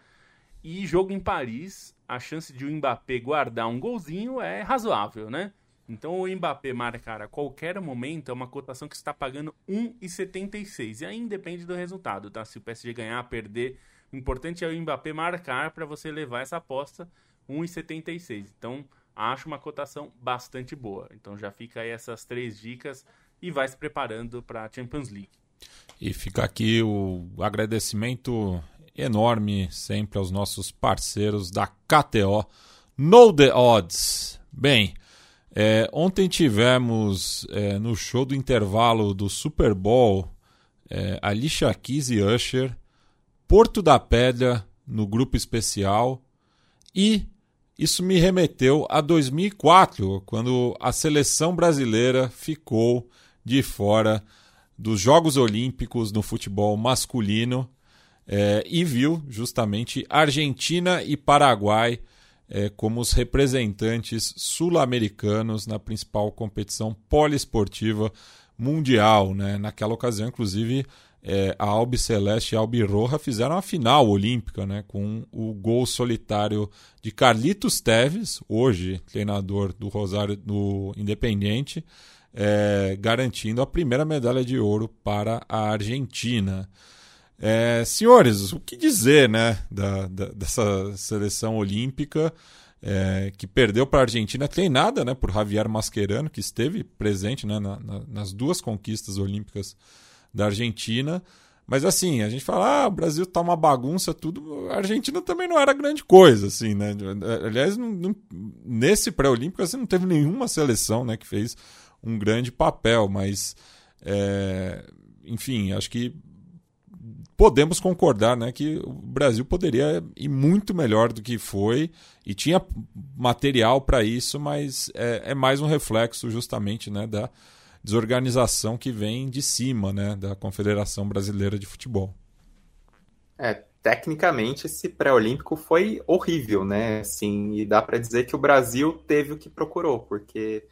E jogo em Paris, a chance de o Mbappé guardar um golzinho é razoável, né? Então o Mbappé marcar a qualquer momento é uma cotação que está pagando 1,76. E aí depende do resultado, tá? Se o PSG ganhar, perder, O importante é o Mbappé marcar para você levar essa aposta 1,76. Então, acho uma cotação bastante boa. Então, já fica aí essas três dicas e vai se preparando para a Champions League. E fica aqui o agradecimento enorme sempre aos nossos parceiros da KTO. Know the Odds. Bem, é, ontem tivemos é, no show do intervalo do Super Bowl é, Alicia Keys e Usher, Porto da Pedra no grupo especial e isso me remeteu a 2004, quando a seleção brasileira ficou de fora dos Jogos Olímpicos no futebol masculino é, e viu justamente Argentina e Paraguai é, como os representantes sul-americanos na principal competição poliesportiva mundial. Né? Naquela ocasião, inclusive, é, a Albi Celeste e a Albi Roja fizeram a final olímpica né? com o gol solitário de Carlitos Teves, hoje treinador do Rosário do Independiente, é, garantindo a primeira medalha de ouro para a Argentina. É, senhores, o que dizer né, da, da dessa seleção olímpica é, que perdeu para a Argentina, treinada né, por Javier Mascherano, que esteve presente né, na, na, nas duas conquistas olímpicas da Argentina. Mas assim, a gente fala, ah, o Brasil tá uma bagunça, tudo. A Argentina também não era grande coisa, assim, né? Aliás, não, não, nesse pré-olímpico, assim, não teve nenhuma seleção né, que fez um grande papel, mas. É, enfim, acho que podemos concordar né, que o Brasil poderia ir muito melhor do que foi e tinha material para isso, mas é, é, mais um reflexo justamente né, da desorganização que vem de cima né, da Confederação Brasileira de Futebol. É, tecnicamente esse pré-olímpico foi horrível, né? Assim, e dá para dizer que o Brasil teve o que procurou, porque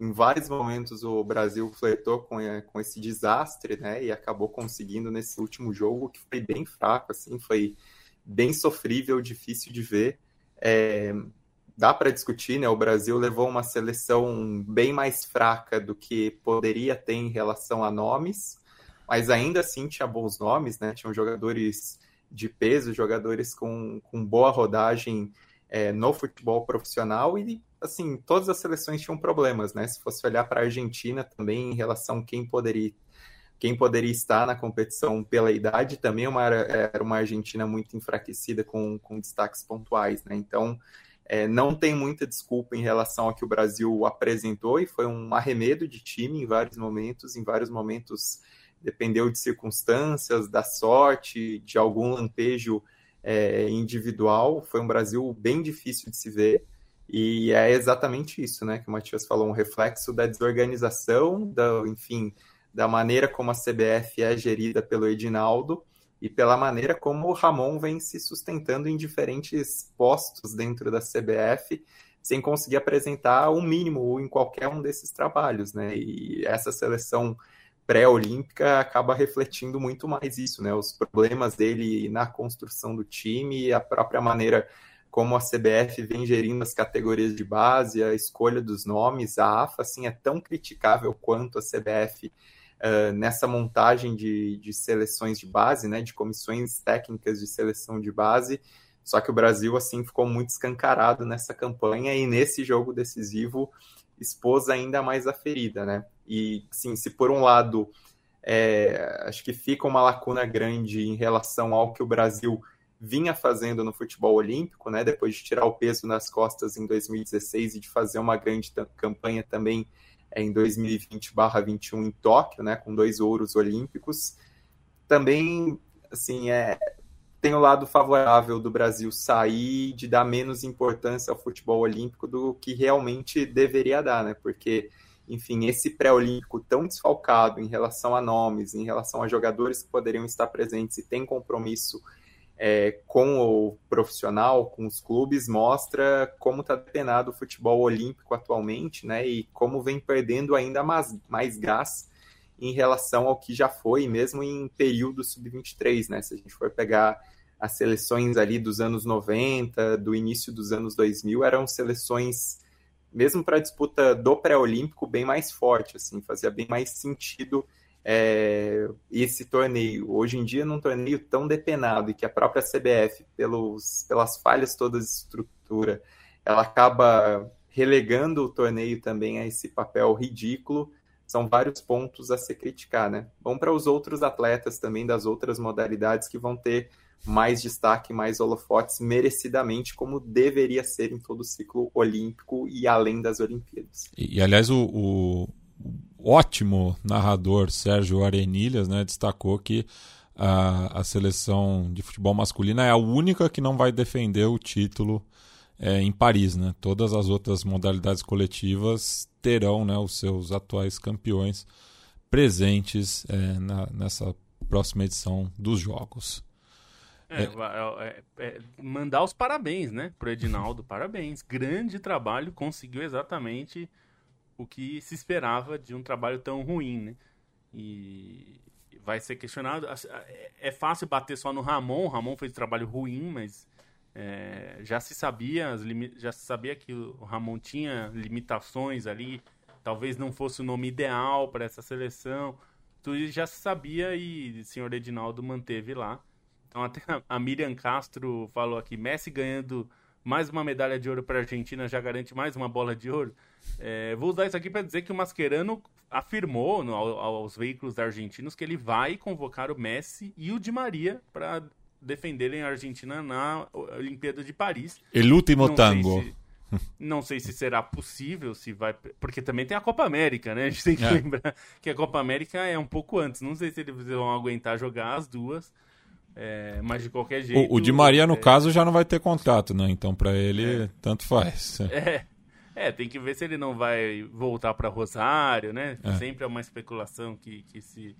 em vários momentos o Brasil flertou com, eh, com esse desastre, né? E acabou conseguindo nesse último jogo, que foi bem fraco, assim, foi bem sofrível, difícil de ver. É, dá para discutir, né? O Brasil levou uma seleção bem mais fraca do que poderia ter em relação a nomes, mas ainda assim tinha bons nomes, né? Tinham jogadores de peso, jogadores com, com boa rodagem é, no futebol profissional e assim, todas as seleções tinham problemas, né? Se fosse olhar para a Argentina também em relação a quem poderia quem poderia estar na competição pela idade, também uma, era uma Argentina muito enfraquecida com, com destaques pontuais, né? Então, é, não tem muita desculpa em relação ao que o Brasil apresentou e foi um arremedo de time em vários momentos, em vários momentos dependeu de circunstâncias, da sorte, de algum lampejo é, individual. Foi um Brasil bem difícil de se ver. E é exatamente isso, né, que o Matias falou, um reflexo da desorganização, da, enfim, da maneira como a CBF é gerida pelo Edinaldo e pela maneira como o Ramon vem se sustentando em diferentes postos dentro da CBF, sem conseguir apresentar o um mínimo em qualquer um desses trabalhos, né? E essa seleção pré-olímpica acaba refletindo muito mais isso, né? Os problemas dele na construção do time, a própria maneira como a CBF vem gerindo as categorias de base, a escolha dos nomes, a AFA assim, é tão criticável quanto a CBF uh, nessa montagem de, de seleções de base, né, de comissões técnicas de seleção de base, só que o Brasil assim ficou muito escancarado nessa campanha e nesse jogo decisivo expôs ainda mais a ferida, né? E sim, se por um lado é, acho que fica uma lacuna grande em relação ao que o Brasil vinha fazendo no futebol olímpico, né, depois de tirar o peso nas costas em 2016 e de fazer uma grande campanha também é, em 2020/21 em Tóquio, né, com dois ouros olímpicos. Também, assim, é, tem o lado favorável do Brasil sair de dar menos importância ao futebol olímpico do que realmente deveria dar, né? Porque, enfim, esse pré-olímpico tão desfalcado em relação a nomes, em relação a jogadores que poderiam estar presentes e tem compromisso é, com o profissional, com os clubes, mostra como está depenado o futebol olímpico atualmente, né? E como vem perdendo ainda mais, mais gás em relação ao que já foi, mesmo em período sub-23, né? Se a gente for pegar as seleções ali dos anos 90, do início dos anos 2000, eram seleções, mesmo para a disputa do pré-olímpico, bem mais forte, assim, fazia bem mais sentido é, esse torneio, hoje em dia, num torneio tão depenado e que a própria CBF, pelos, pelas falhas todas de estrutura, ela acaba relegando o torneio também a esse papel ridículo, são vários pontos a se criticar, né? Vamos para os outros atletas também das outras modalidades que vão ter mais destaque, mais holofotes, merecidamente, como deveria ser em todo o ciclo olímpico e além das Olimpíadas. E, e aliás, o, o, ótimo narrador Sérgio Arenilhas né, destacou que a, a seleção de futebol masculina é a única que não vai defender o título é, em Paris. Né? Todas as outras modalidades coletivas terão né, os seus atuais campeões presentes é, na, nessa próxima edição dos Jogos. É, é, é, é, mandar os parabéns, né, pro Edinaldo, parabéns. Grande trabalho, conseguiu exatamente o que se esperava de um trabalho tão ruim, né? E vai ser questionado. É, é fácil bater só no Ramon. O Ramon fez um trabalho ruim, mas é, já se sabia, já se sabia que o Ramon tinha limitações ali. Talvez não fosse o nome ideal para essa seleção. Tudo isso já se sabia e o senhor Edinaldo manteve lá. Então até a Miriam Castro falou aqui, Messi ganhando mais uma medalha de ouro para a Argentina já garante mais uma bola de ouro. É, vou usar isso aqui para dizer que o Mascherano afirmou no, aos veículos argentinos que ele vai convocar o Messi e o Di Maria para defenderem a Argentina na Olimpíada de Paris. El último não tango. Sei se, não sei se será possível, se vai. Porque também tem a Copa América, né? A gente tem que é. lembrar que a Copa América é um pouco antes. Não sei se eles vão aguentar jogar as duas. É, mas de qualquer jeito. O, o Di Maria, no é... caso, já não vai ter contrato, né? Então, para ele, é. tanto faz. É. É, tem que ver se ele não vai voltar para Rosário, né? É. Sempre é uma especulação que, que se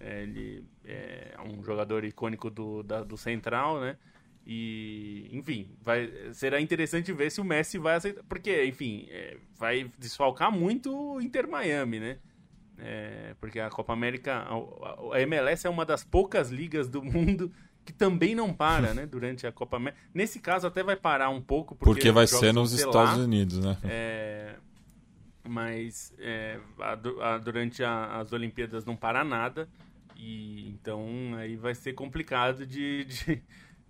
ele é um jogador icônico do, da, do Central, né? E, enfim, vai, será interessante ver se o Messi vai aceitar. Porque, enfim, é, vai desfalcar muito o Inter Miami, né? É, porque a Copa América, a, a, MLS é uma das poucas ligas do mundo que também não para, né, durante a Copa América. Nesse caso até vai parar um pouco porque, porque vai ser nos Estados lá, Unidos, né? É, mas é, a, durante as Olimpíadas não para nada e então aí vai ser complicado de, de,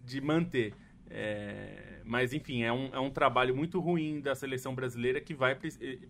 de manter. É, mas enfim, é um, é um trabalho muito ruim da seleção brasileira que vai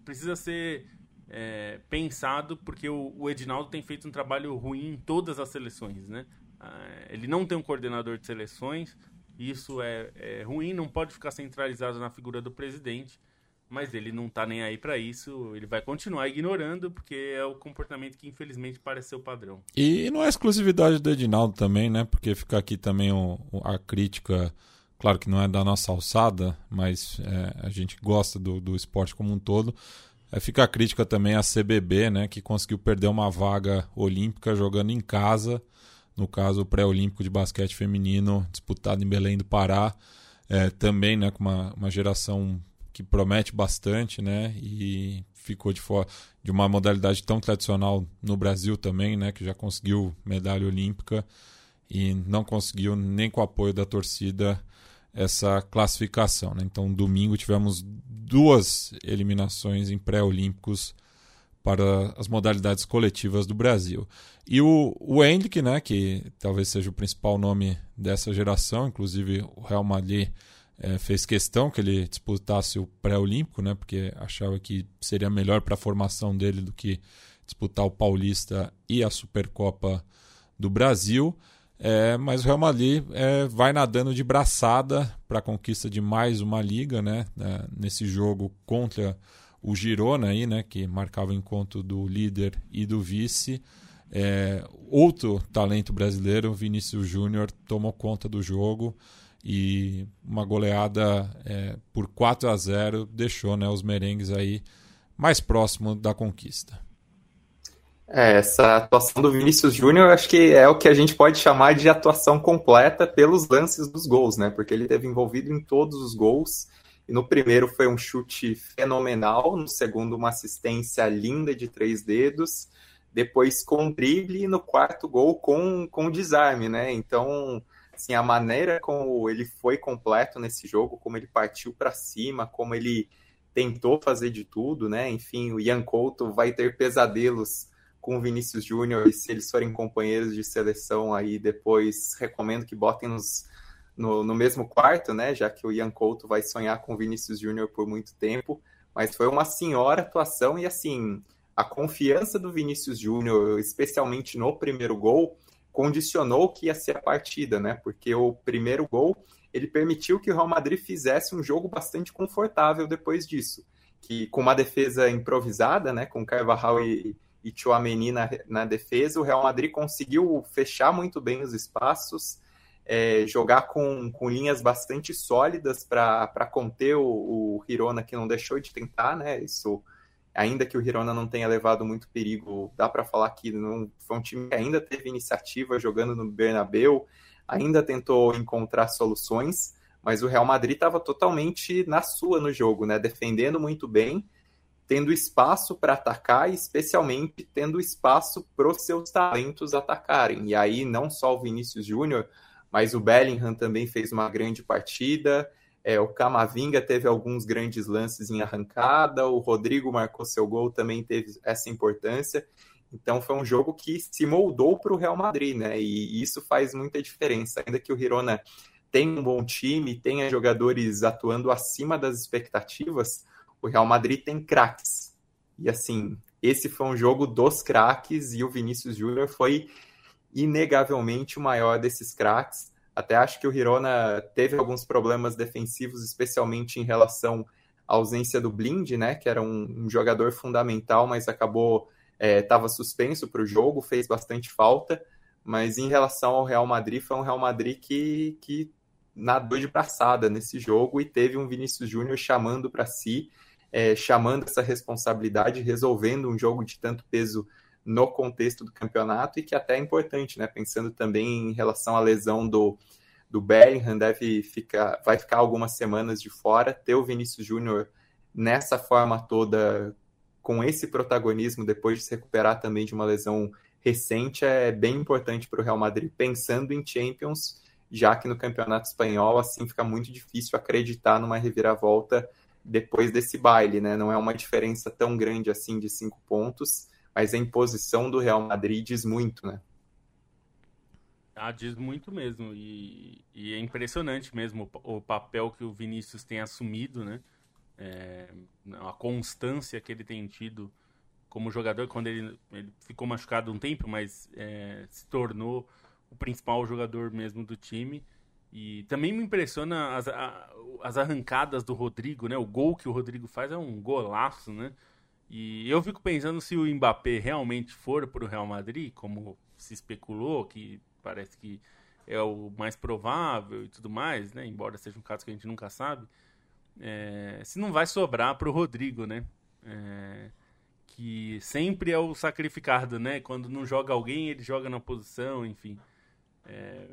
precisa ser é, pensado, porque o, o, Edinaldo tem feito um trabalho ruim em todas as seleções, né? Ah, ele não tem um coordenador de seleções, isso é, é, ruim, não pode ficar centralizado na figura do presidente, mas ele não está nem aí para isso, ele vai continuar ignorando, porque é o comportamento que infelizmente parece ser o padrão. E não é exclusividade do Edinaldo também, né? Porque fica aqui também o, a crítica, claro que não é da nossa alçada, mas é, a gente gosta do, do esporte como um todo é, fica a crítica também à CBB, né, que conseguiu perder uma vaga olímpica jogando em casa, no caso o pré-olímpico de basquete feminino disputado em Belém do Pará, é, também né, com uma, uma geração que promete bastante, né, e ficou de fora de uma modalidade tão tradicional no Brasil também, né, que já conseguiu medalha olímpica e não conseguiu nem com o apoio da torcida essa classificação. Né? Então, domingo tivemos duas eliminações em pré-olímpicos para as modalidades coletivas do Brasil. E o, o Hendrick, né, que talvez seja o principal nome dessa geração, inclusive o Real Madrid é, fez questão que ele disputasse o pré-olímpico, né, porque achava que seria melhor para a formação dele do que disputar o Paulista e a Supercopa do Brasil. É, mas o Real Madrid é, vai nadando de braçada para a conquista de mais uma liga, né? É, nesse jogo contra o Girona aí, né? Que marcava o encontro do líder e do vice. É, outro talento brasileiro, Vinícius Júnior, tomou conta do jogo e uma goleada é, por 4 a 0 deixou né, os merengues aí mais próximo da conquista. É, essa atuação do Vinícius Júnior acho que é o que a gente pode chamar de atuação completa pelos lances dos gols, né? Porque ele teve envolvido em todos os gols. E no primeiro foi um chute fenomenal, no segundo uma assistência linda de três dedos, depois com drible e no quarto gol com, com desarme, né? Então, assim, a maneira como ele foi completo nesse jogo, como ele partiu para cima, como ele tentou fazer de tudo, né? Enfim, o Ian Couto vai ter pesadelos com o Vinícius Júnior e se eles forem companheiros de seleção aí depois, recomendo que botem nos, no, no mesmo quarto, né? Já que o Ian Couto vai sonhar com o Vinícius Júnior por muito tempo. Mas foi uma senhora atuação e assim, a confiança do Vinícius Júnior, especialmente no primeiro gol, condicionou que ia ser a partida, né? Porque o primeiro gol ele permitiu que o Real Madrid fizesse um jogo bastante confortável depois disso. Que com uma defesa improvisada, né, com Carvajal e, e Chouameni na, na defesa, o Real Madrid conseguiu fechar muito bem os espaços, é, jogar com, com linhas bastante sólidas para conter o, o Hirona, que não deixou de tentar, né, isso ainda que o Hirona não tenha levado muito perigo, dá para falar que não, foi um time que ainda teve iniciativa jogando no Bernabeu, ainda tentou encontrar soluções, mas o Real Madrid estava totalmente na sua no jogo, né? Defendendo muito bem, tendo espaço para atacar e especialmente tendo espaço para os seus talentos atacarem. E aí não só o Vinícius Júnior, mas o Bellingham também fez uma grande partida. É, o Camavinga teve alguns grandes lances em arrancada, o Rodrigo marcou seu gol, também teve essa importância. Então foi um jogo que se moldou para o Real Madrid, né? E isso faz muita diferença. Ainda que o Hirona tem um bom time, tenha jogadores atuando acima das expectativas, o Real Madrid tem craques. E assim, esse foi um jogo dos craques e o Vinícius Júnior foi inegavelmente o maior desses craques. Até acho que o Hirona teve alguns problemas defensivos, especialmente em relação à ausência do Blind, né, que era um, um jogador fundamental, mas acabou estava é, suspenso para o jogo, fez bastante falta. Mas em relação ao Real Madrid, foi um Real Madrid que, que nadou de braçada nesse jogo e teve um Vinícius Júnior chamando para si, é, chamando essa responsabilidade, resolvendo um jogo de tanto peso no contexto do campeonato e que até é importante, né? Pensando também em relação à lesão do, do Bellingham, deve ficar, vai ficar algumas semanas de fora, ter o Vinícius Júnior nessa forma toda, com esse protagonismo, depois de se recuperar também de uma lesão recente, é bem importante para o Real Madrid, pensando em Champions já que no Campeonato Espanhol, assim, fica muito difícil acreditar numa reviravolta depois desse baile, né? Não é uma diferença tão grande assim de cinco pontos, mas a imposição do Real Madrid diz muito, né? Ah, diz muito mesmo. E, e é impressionante mesmo o, o, papel que o Vinícius tem assumido, né? É, a constância que ele tem tido como jogador, quando ele, ele ficou machucado um tempo, mas é, se tornou o principal jogador mesmo do time. E também me impressiona as, as arrancadas do Rodrigo, né? O gol que o Rodrigo faz é um golaço, né? E eu fico pensando se o Mbappé realmente for para o Real Madrid, como se especulou, que parece que é o mais provável e tudo mais, né? Embora seja um caso que a gente nunca sabe, é, se não vai sobrar para o Rodrigo, né? É, que sempre é o sacrificado, né? Quando não joga alguém, ele joga na posição, enfim. É,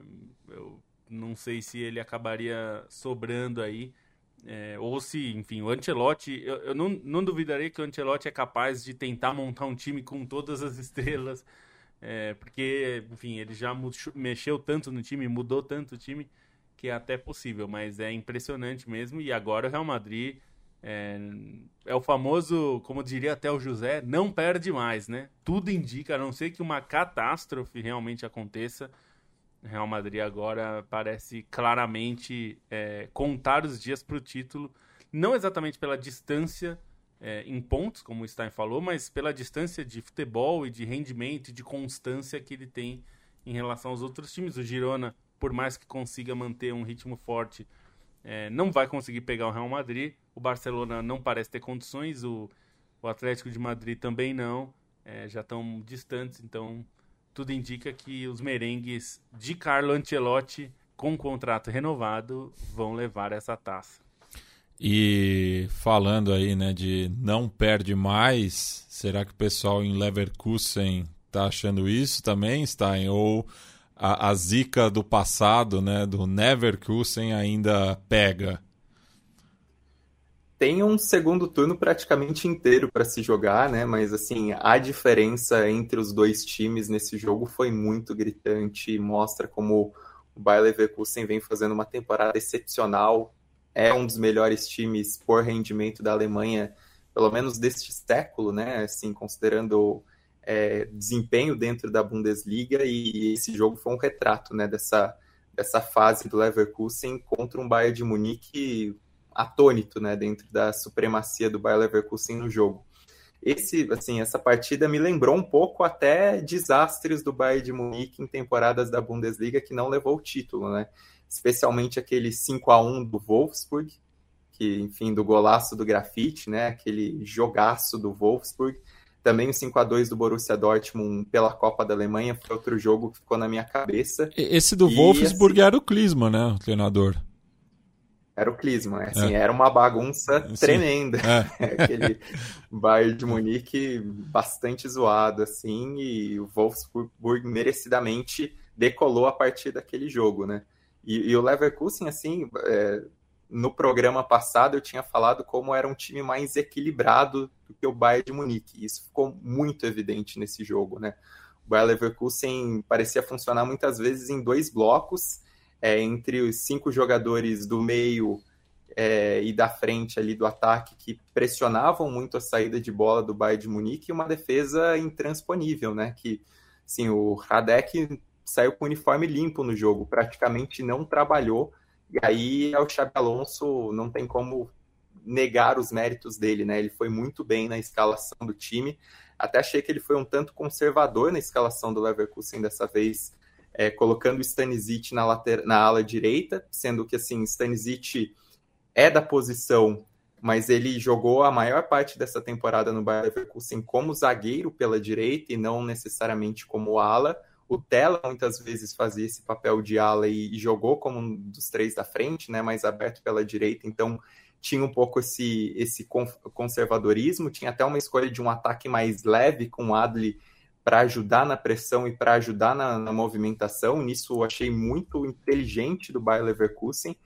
eu não sei se ele acabaria sobrando aí. É, ou se, enfim, o Ancelotti, eu, eu não, não duvidaria que o Ancelotti é capaz de tentar montar um time com todas as estrelas, é, porque, enfim, ele já mexeu tanto no time, mudou tanto o time, que é até possível, mas é impressionante mesmo. E agora o Real Madrid é, é, o famoso, como diria até o José, não perde mais, né? Tudo indica, a não ser que uma catástrofe realmente aconteça, Real Madrid agora parece claramente é, contar os dias para o título, não exatamente pela distância é, em pontos, como o Stein falou, mas pela distância de futebol e de rendimento e de constância que ele tem em relação aos outros times. O Girona, por mais que consiga manter um ritmo forte, é, não vai conseguir pegar o Real Madrid. O Barcelona não parece ter condições, o, o Atlético de Madrid também não, é, já estão distantes, então tudo indica que os merengues de Carlo Ancelotti, com contrato renovado, vão levar essa taça. E falando aí, né, de não perde mais, será que o pessoal em Leverkusen tá achando isso também, Stein? Ou a, a zica do passado, né, do Neverkusen ainda pega? Tem um segundo turno praticamente inteiro para se jogar, né? Mas assim, a diferença entre os dois times nesse jogo foi muito gritante, mostra como o Bayer Leverkusen vem fazendo uma temporada excepcional, é um dos melhores times por rendimento da Alemanha, pelo menos deste século, né? Assim, considerando é, desempenho dentro da Bundesliga e esse jogo foi um retrato né, dessa, dessa fase do Leverkusen contra um Bayern de Munique atônito né, dentro da supremacia do Bayern Leverkusen no jogo. Esse, assim, essa partida me lembrou um pouco até desastres do Bayern de Munique em temporadas da Bundesliga que não levou o título, né? Especialmente aquele 5 a 1 do Wolfsburg, que, enfim, do golaço do grafite, né? Aquele jogaço do Wolfsburg. Também o 5 a 2 do Borussia Dortmund pela Copa da Alemanha foi outro jogo que ficou na minha cabeça. Esse do e, Wolfsburg assim, era o Klinsmann, né? O treinador. Era o Klinsmann, é, assim, é. era uma bagunça Sim. tremenda. É. Aquele Bayern de Munique bastante zoado, assim, e o Wolfsburg merecidamente decolou a partir daquele jogo, né? E, e o Leverkusen, assim, é, no programa passado eu tinha falado como era um time mais equilibrado do que o Bayern de Munique. E isso ficou muito evidente nesse jogo, né? O Bayern Leverkusen parecia funcionar muitas vezes em dois blocos, é, entre os cinco jogadores do meio é, e da frente ali do ataque que pressionavam muito a saída de bola do Bayern de Munique e uma defesa intransponível, né? Que, sim, o Radek saiu com o uniforme limpo no jogo, praticamente não trabalhou e aí é o Xabi Alonso, não tem como negar os méritos dele, né? Ele foi muito bem na escalação do time. Até achei que ele foi um tanto conservador na escalação do Leverkusen dessa vez, é, colocando Stanisic na, later... na ala direita, sendo que assim, Stanisic é da posição, mas ele jogou a maior parte dessa temporada no Bayern Leverkusen como zagueiro pela direita e não necessariamente como ala. O Tela muitas vezes fazia esse papel de ala e, e, jogou como um dos três da frente, né, mais aberto pela direita, então tinha um pouco esse, esse conservadorismo, tinha até uma escolha de um ataque mais leve com o Adli para ajudar na pressão e para ajudar na, na, movimentação. Nisso eu achei muito inteligente do Bayer Leverkusen.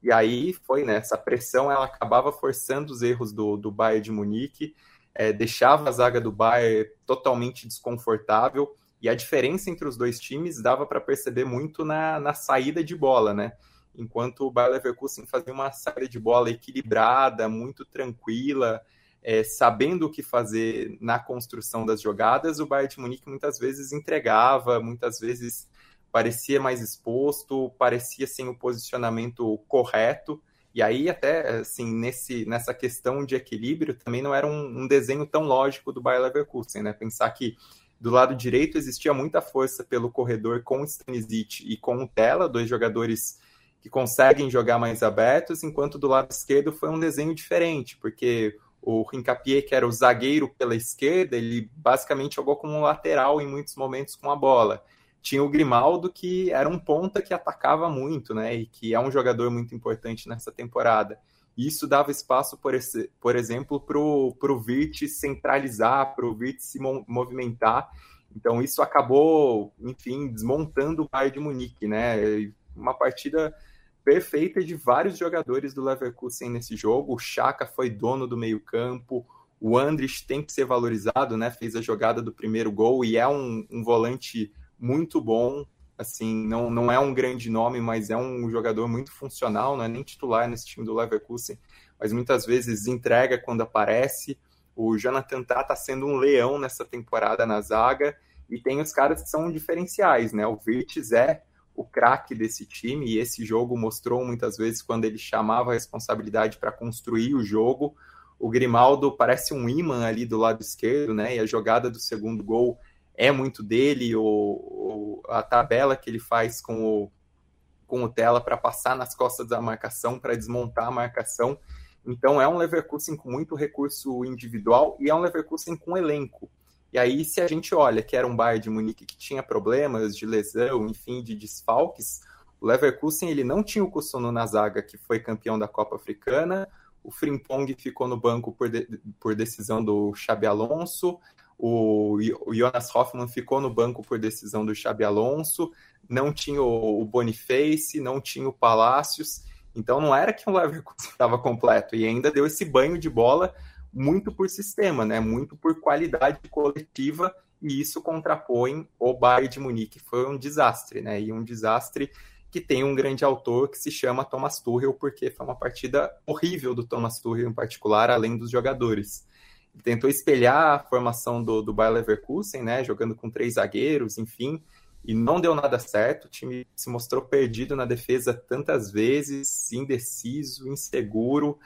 E aí foi, né? Essa pressão ela acabava forçando os erros do, do Bayern de Munique, é, deixava a zaga do Bayern totalmente desconfortável. E a diferença entre os dois times dava para perceber muito na, na saída de bola, né? Enquanto o Bayer Leverkusen fazia uma saída de bola equilibrada, muito tranquila, é, sabendo o que fazer na construção das jogadas, o Bayern de Munique muitas vezes entregava, muitas vezes parecia mais exposto, parecia sem o posicionamento correto. E aí, até assim, nesse, nessa questão de equilíbrio, também não era um, um desenho tão lógico do Bayer Leverkusen, né? Pensar que do lado direito existia muita força pelo corredor com o Stanisic e com o Tela, dois jogadores que conseguem jogar mais abertos, enquanto do lado esquerdo foi um desenho diferente, porque o Rincapié, que era o zagueiro pela esquerda, ele basicamente jogou como um lateral em muitos momentos com a bola. Tinha o Grimaldo, que era um ponta que atacava muito, né? E que é um jogador muito importante nessa temporada. Isso dava espaço, por, esse, por exemplo, para o Virt centralizar, para o Virt se movimentar. Então, isso acabou, enfim, desmontando o Bayern de Munique, né? Uma partida perfeita de vários jogadores do Leverkusen nesse jogo. O Chaka foi dono do meio-campo, o Andrich tem que ser valorizado, né? Fez a jogada do primeiro gol e é um, um volante muito bom, assim, não, não é um grande nome, mas é um jogador muito funcional, não é nem titular nesse time do Leverkusen, mas muitas vezes entrega quando aparece. O Jonathan Tah está sendo um leão nessa temporada na zaga, e tem os caras que são diferenciais, né? O Virtus é o craque desse time, e esse jogo mostrou muitas vezes quando ele chamava a responsabilidade para construir o jogo. O Grimaldo parece um imã ali do lado esquerdo, né? E a jogada do segundo gol é muito dele, o, o, a tabela que ele faz com o, com o Tela para passar nas costas da marcação, para desmontar a marcação. Então é um Leverkusen com muito recurso individual e é um Leverkusen com elenco. E aí, se a gente olha que era um Bayern de Munique que tinha problemas de lesão, enfim, de desfalques, o Leverkusen ele não tinha o Kusunu na zaga, que foi campeão da Copa Africana, o Frimpong ficou no banco por, de, por decisão do Xabi Alonso, o, o Jonas Hoffmann ficou no banco por decisão do Xabi Alonso, não tinha o, o Boniface, não tinha o Palácios, então não era que o Leverkusen estava completo, e ainda deu esse banho de bola muito por sistema, né? muito por qualidade coletiva, e isso contrapõe o Bayern de Munique, foi um desastre, né? e um desastre que tem um grande autor que se chama Thomas Tuchel, porque foi uma partida horrível do Thomas Tuchel em particular, além dos jogadores. tentou espelhar a formação do, do Bayer Leverkusen, né, jogando com três zagueiros, enfim, e não deu nada certo. O time se mostrou perdido na defesa tantas vezes, indeciso, inseguro.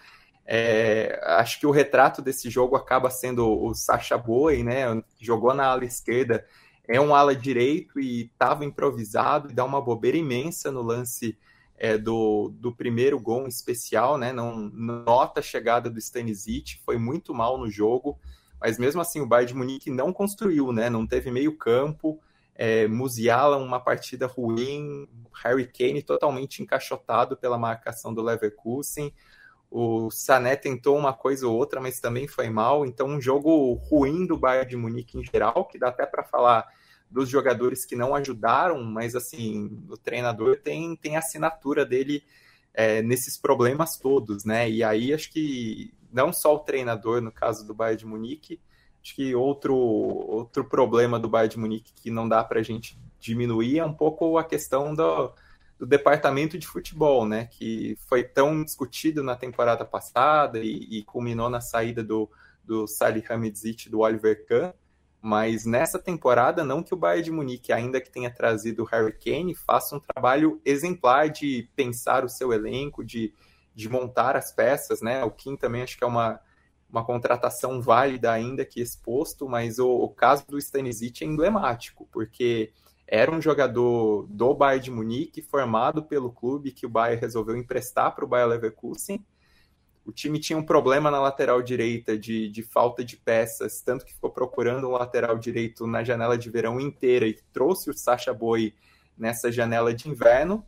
É, acho que o retrato desse jogo acaba sendo o Sacha Boey, né? Jogou na ala esquerda, é um ala direito e estava improvisado e dá uma bobeira imensa no lance é, do, do primeiro gol especial, né? Não nota a chegada do Stanisic, foi muito mal no jogo, mas mesmo assim o Bayern de Munique não construiu, né? Não teve meio campo. É, Musiala uma partida ruim, Harry Kane totalmente encaixotado pela marcação do Leverkusen. O Sané tentou uma coisa ou outra, mas também foi mal. Então, um jogo ruim do Bayern de Munique em geral, que dá até para falar dos jogadores que não ajudaram, mas assim, o treinador tem, tem a assinatura dele é, nesses problemas todos, né? E aí acho que não só o treinador, no caso do Bayern de Munique, acho que outro, outro problema do Bayern de Munique que não dá para a gente diminuir é um pouco a questão do, do departamento de futebol, né? Que foi tão discutido na temporada passada e, e culminou na saída do, do Salih Hamidzic do Oliver Kahn. Mas nessa temporada, não que o Bayern de Munique, ainda que tenha trazido o Harry Kane, faça um trabalho exemplar de pensar o seu elenco, de, de montar as peças, né? O Kim também acho que é uma, uma contratação válida ainda que exposto, mas o, o caso do Stanisic é emblemático, porque era um jogador do Bayern de Munique, formado pelo clube que o Bayern resolveu emprestar para o Bayern Leverkusen. O time tinha um problema na lateral direita de, de falta de peças, tanto que ficou procurando um lateral direito na janela de verão inteira e trouxe o Sacha Boi nessa janela de inverno.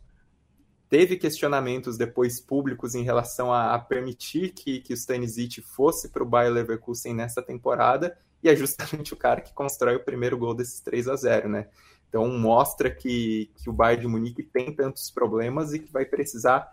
Teve questionamentos depois públicos em relação a, a permitir que, que o Stanisic fosse para o Bayer Leverkusen nessa temporada, e é justamente o cara que constrói o primeiro gol desses 3 a 0 né? Então mostra que, que o Bayern de Munique tem tantos problemas e que vai precisar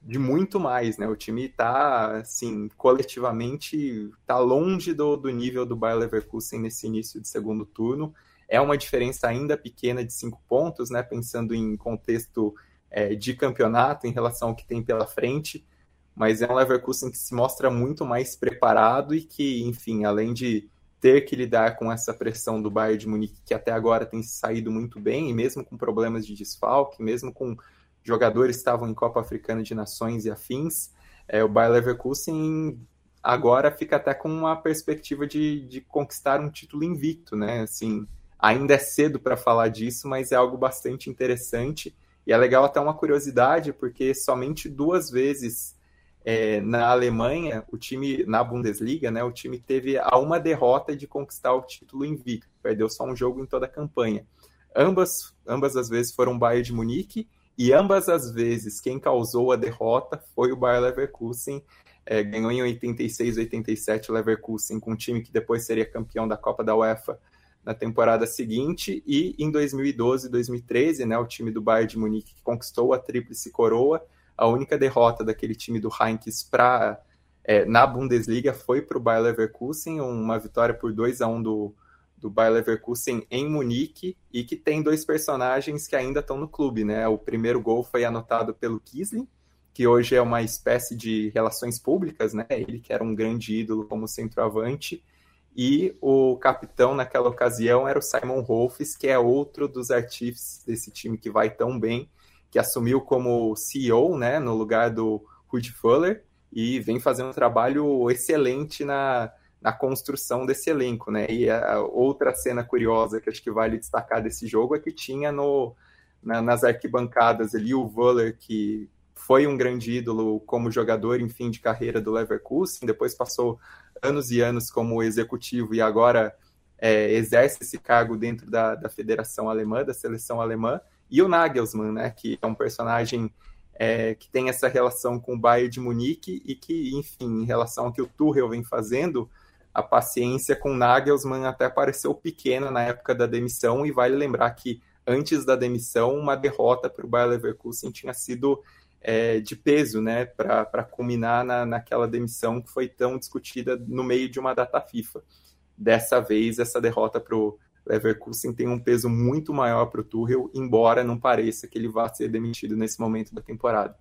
de muito mais, né? O time está, assim, coletivamente, está longe do, do nível do Bayer Leverkusen nesse início de segundo turno. É uma diferença ainda pequena de cinco pontos, né? Pensando em contexto é, de campeonato em relação ao que tem pela frente, mas é um Leverkusen que se mostra muito mais preparado e que, enfim, além de ter que lidar com essa pressão do Bayern de Munique, que até agora tem saído muito bem, e mesmo com problemas de desfalque, mesmo com jogadores que estavam em Copa Africana de Nações e afins, é, o Bayer Leverkusen agora fica até com uma perspectiva de, de conquistar um título invicto, né? Assim, ainda é cedo para falar disso, mas é algo bastante interessante. E é legal até uma curiosidade, porque somente duas vezes é, na Alemanha, o time, na Bundesliga, né, o time teve a uma derrota de conquistar o título invicto, perdeu só um jogo em toda a campanha. Ambas, ambas as vezes foram Bayern de Munique, e ambas as vezes quem causou a derrota foi o Bayer Leverkusen, é, ganhou em 86, 87 o Leverkusen com um time que depois seria campeão da Copa da UEFA na temporada seguinte, e em 2012, 2013, né, o time do Bayern de Munique conquistou a tríplice coroa, a única derrota daquele time do Heinz para é, na Bundesliga foi para o Bayer Leverkusen, uma vitória por 2 a 1 do, do Bayer Leverkusen em Munique e que tem dois personagens que ainda estão no clube, né? O primeiro gol foi anotado pelo Kisling, que hoje é uma espécie de relações públicas, né? Ele que era um grande ídolo como centroavante. E o capitão naquela ocasião era o Simon Rolfes, que é outro dos artífices desse time que vai tão bem que assumiu como CEO, né, no lugar do Rudy Fuller, e vem fazendo um trabalho excelente na, na construção desse elenco, né? E a outra cena curiosa que acho que vale destacar desse jogo é que tinha no, na, nas arquibancadas ali o Fuller, que foi um grande ídolo como jogador em fim de carreira do Leverkusen, depois passou anos e anos como executivo e agora é, exerce esse cargo dentro da, da Federação Alemã, da seleção alemã, e o Nagelsmann, né, que é um personagem é, que tem essa relação com o Bayern de Munique e que, enfim, em relação ao que o Tuchel vem fazendo, a paciência com o Nagelsmann até pareceu pequena na época da demissão e vale lembrar que antes da demissão, uma derrota para o Bayer Leverkusen tinha sido é, de peso, né, para culminar na, naquela demissão que foi tão discutida no meio de uma data FIFA. Dessa vez, essa derrota para o Leverkusen tem um peso muito maior para o Tuchel, embora não pareça que ele vá ser demitido nesse momento da temporada.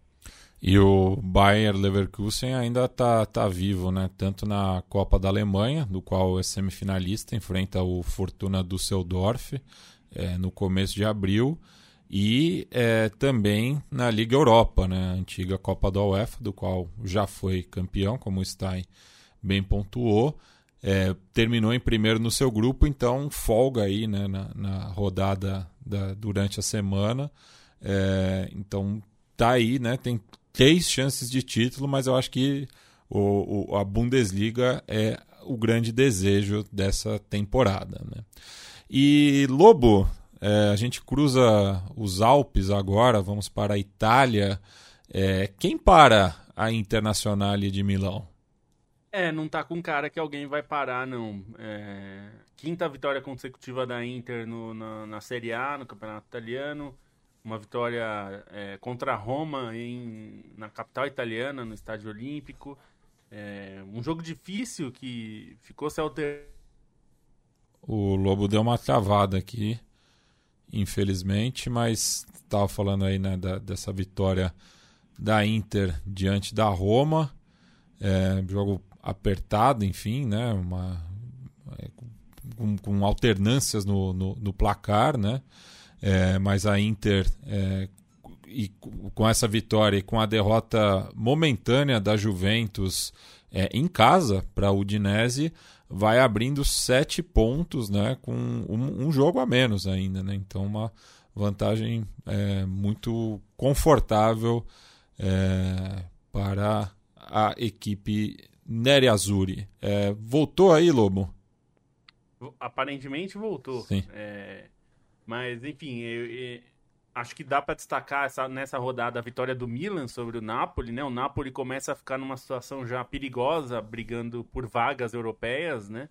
E o Bayer Leverkusen ainda está tá vivo, né? Tanto na Copa da Alemanha, do qual é semifinalista, enfrenta o Fortuna Düsseldorf é, no começo de abril, e é, também na Liga Europa, né? A antiga Copa da UEFA, do qual já foi campeão, como o Stein bem pontuou. É, terminou em primeiro no seu grupo, então folga aí né, na, na rodada da, durante a semana. É, então tá aí, né? Tem três chances de título, mas eu acho que o, o, a Bundesliga é o grande desejo dessa temporada. Né? E Lobo, é, a gente cruza os Alpes agora, vamos para a Itália. É, quem para a Internazionale de Milão? É, não tá com cara que alguém vai parar, não. É... Quinta vitória consecutiva da Inter no, na, na Série A, no Campeonato Italiano uma vitória é, contra a Roma em, na capital italiana, no Estádio Olímpico. É, um jogo difícil que ficou se alterando. O Lobo deu uma travada aqui, infelizmente, mas estava falando aí né, da, dessa vitória da Inter diante da Roma. É, jogo apertado, enfim, né? Uma, é, com, com alternâncias no, no, no placar, né? É, mas a Inter, é, e com essa vitória e com a derrota momentânea da Juventus é, em casa para a Udinese, vai abrindo sete pontos né, com um, um, jogo a menos ainda. Né? Então, uma vantagem é, muito confortável é, para a equipe Neri Azzurri. É, voltou aí, Lobo? Aparentemente voltou. Sim. É, mas, enfim, eu, eu, acho que dá para destacar essa, nessa rodada a vitória do Milan sobre o Napoli, né? O Napoli começa a ficar numa situação já perigosa, brigando por vagas europeias, né?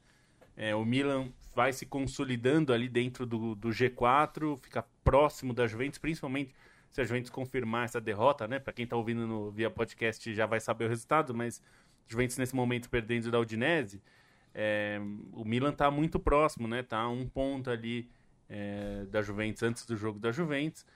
É, o Milan vai se consolidando ali dentro do, do G4, fica próximo da Juventus, principalmente se a Juventus confirmar essa derrota, né? Para quem está ouvindo no, via podcast já vai saber o resultado, mas Juventus nesse momento perdendo da Udinese, é, o Milan está muito próximo, né? Tá um ponto ali é, da Juventus antes do jogo da Juventus.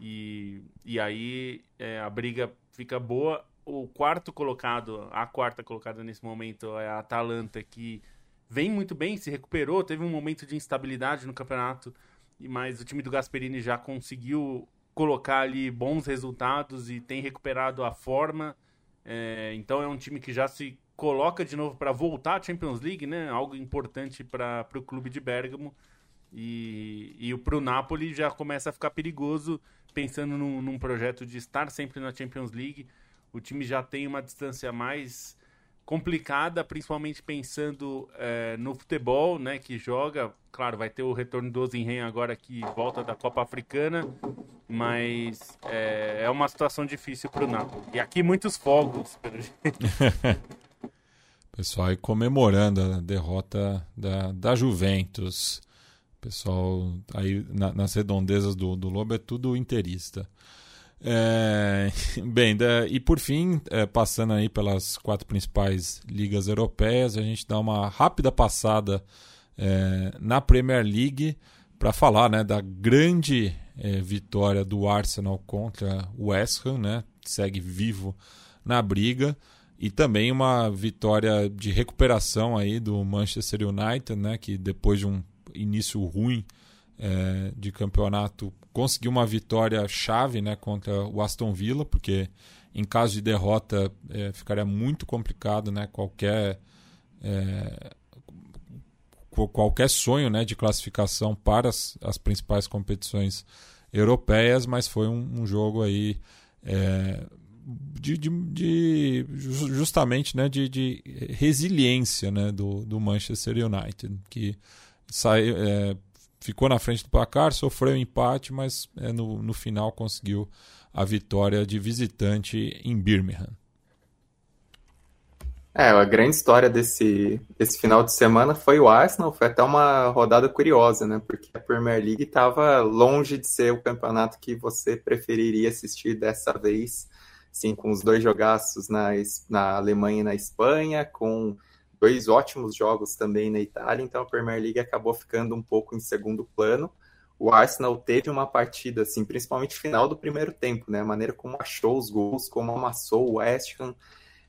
E, e aí é, a briga fica boa. O quarto colocado, a quarta colocada nesse momento é a Atalanta, que vem muito bem, se recuperou, teve um momento de instabilidade no campeonato, mas o time do Gasperini já conseguiu colocar ali bons resultados e tem recuperado a forma. É, então é um time que já se coloca de novo para voltar à Champions League, né? Algo importante para o clube de Bergamo. E, e pro Napoli já começa a ficar perigoso pensando num, num, projeto de estar sempre na Champions League. O time já tem uma distância mais complicada, principalmente pensando é, no futebol, né, que joga. Claro, vai ter o retorno do Ozinhen agora que volta da Copa Africana, mas é, é uma situação difícil para o Napoli. E aqui muitos fogos, pelo jeito. Pessoal aí comemorando a derrota da, da Juventus pessoal aí na, nas redondezas do, do Lobo é tudo interista. É, bem, da, e por fim, é, passando aí pelas quatro principais ligas europeias, a gente dá uma rápida passada é, na Premier League para falar né, da grande é, vitória do Arsenal contra o West Ham, né, segue vivo na briga, e também uma vitória de recuperação aí do Manchester United, né, que depois de um início ruim é, de campeonato, conseguiu uma vitória chave né, contra o Aston Villa, porque em caso de derrota é, ficaria muito complicado né, qualquer, é, qualquer sonho né, de classificação para as, as principais competições europeias, mas foi um, um jogo aí é, de, de, de, justamente né, de, de resiliência né, do, do Manchester United, que saiu, é, ficou na frente do placar, sofreu empate, mas é, no, no final conseguiu a vitória de visitante em Birmingham. É, a grande história desse, desse final de semana foi o Arsenal, foi até uma rodada curiosa, né? Porque a Premier League estava longe de ser o campeonato que você preferiria assistir dessa vez, sim, com os dois jogaços na, na Alemanha e na Espanha, com dois ótimos jogos também na Itália, então a Premier League acabou ficando um pouco em segundo plano. o Arsenal teve uma partida, assim, principalmente final do primeiro tempo, né? A maneira como achou os gols, como amassou o West Ham,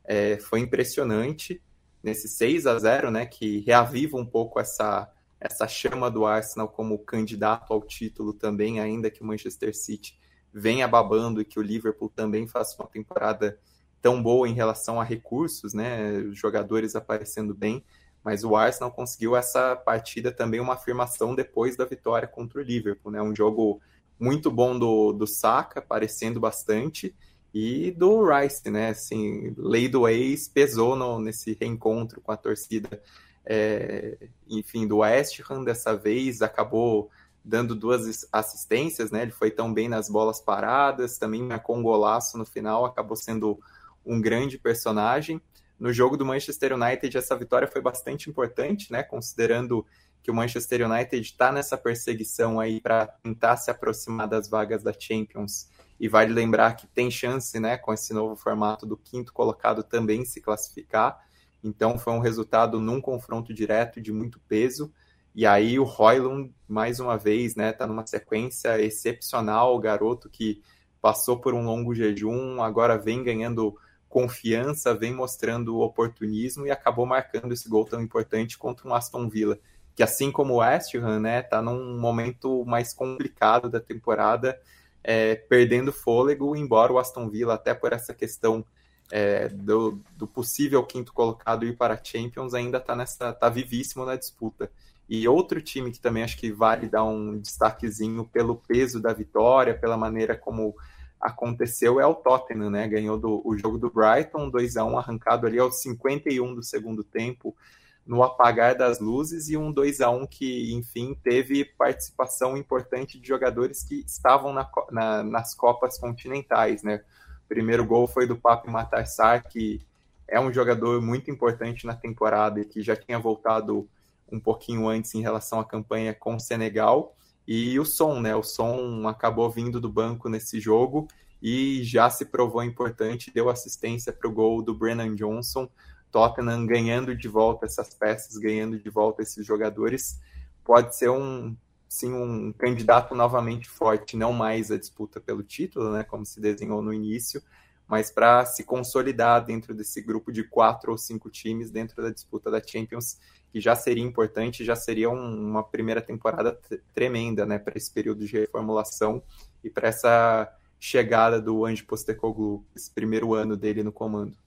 é, foi impressionante. Nesse 6 a 0 né? Que reaviva um pouco essa, essa chama do Arsenal como candidato ao título também, ainda que o Manchester City venha babando e que o Liverpool também faça uma temporada tão boa em relação a recursos, né? Os jogadores aparecendo bem, mas o Arsenal conseguiu essa partida também uma afirmação depois da vitória contra o Liverpool, né? Um jogo muito bom do, do Saka, aparecendo bastante, e do Rice, né? Assim, lei do ex pesou no, nesse reencontro com a torcida, é, enfim, do West Ham dessa vez, acabou dando duas assistências, né? Ele foi tão bem nas bolas paradas, também marcou um golaço no final, acabou sendo um grande personagem. No jogo do Manchester United, essa vitória foi bastante importante, né? Considerando que o Manchester United está nessa perseguição aí para tentar se aproximar das vagas da Champions. E vale lembrar que tem chance, né, com esse novo formato do quinto colocado também se classificar. Então foi um resultado num confronto direto de muito peso. E aí o Roylund, mais uma vez, né, tá numa sequência excepcional, o garoto que passou por um longo jejum, agora vem ganhando confiança, vem mostrando oportunismo e acabou marcando esse gol tão importante contra um Aston Villa, que assim como o West Ham, né, tá num momento mais complicado da temporada, é, perdendo fôlego, embora o Aston Villa, até por essa questão é, do, do, possível quinto colocado ir para a Champions, ainda está nessa, tá vivíssimo na disputa. E outro time que também acho que vale dar um destaquezinho pelo peso da vitória, pela maneira como aconteceu, é o Tottenham, né? Ganhou do, o jogo do Brighton, 2 a 1 arrancado ali aos 51 do segundo tempo, no apagar das luzes, e um 2 a 1 que, enfim, teve participação importante de jogadores que estavam na, na, nas Copas continentais, né? O primeiro gol foi do Papi Matarsar, que é um jogador muito importante na temporada e que já tinha voltado um pouquinho antes em relação à campanha com o Senegal. E o Som, né? O Som acabou vindo do banco nesse jogo e já se provou importante, deu assistência para o gol do Brennan Johnson. Tottenham ganhando de volta essas peças, ganhando de volta esses jogadores, pode ser um sim um candidato novamente forte, não mais a disputa pelo título, né, como se desenhou no início, mas para se consolidar dentro desse grupo de quatro ou cinco times dentro da disputa da Champions que já seria importante, já seria um, uma primeira temporada tremenda, né, para esse período de reformulação e para essa chegada do Ange Postecoglou, esse primeiro ano dele no comando.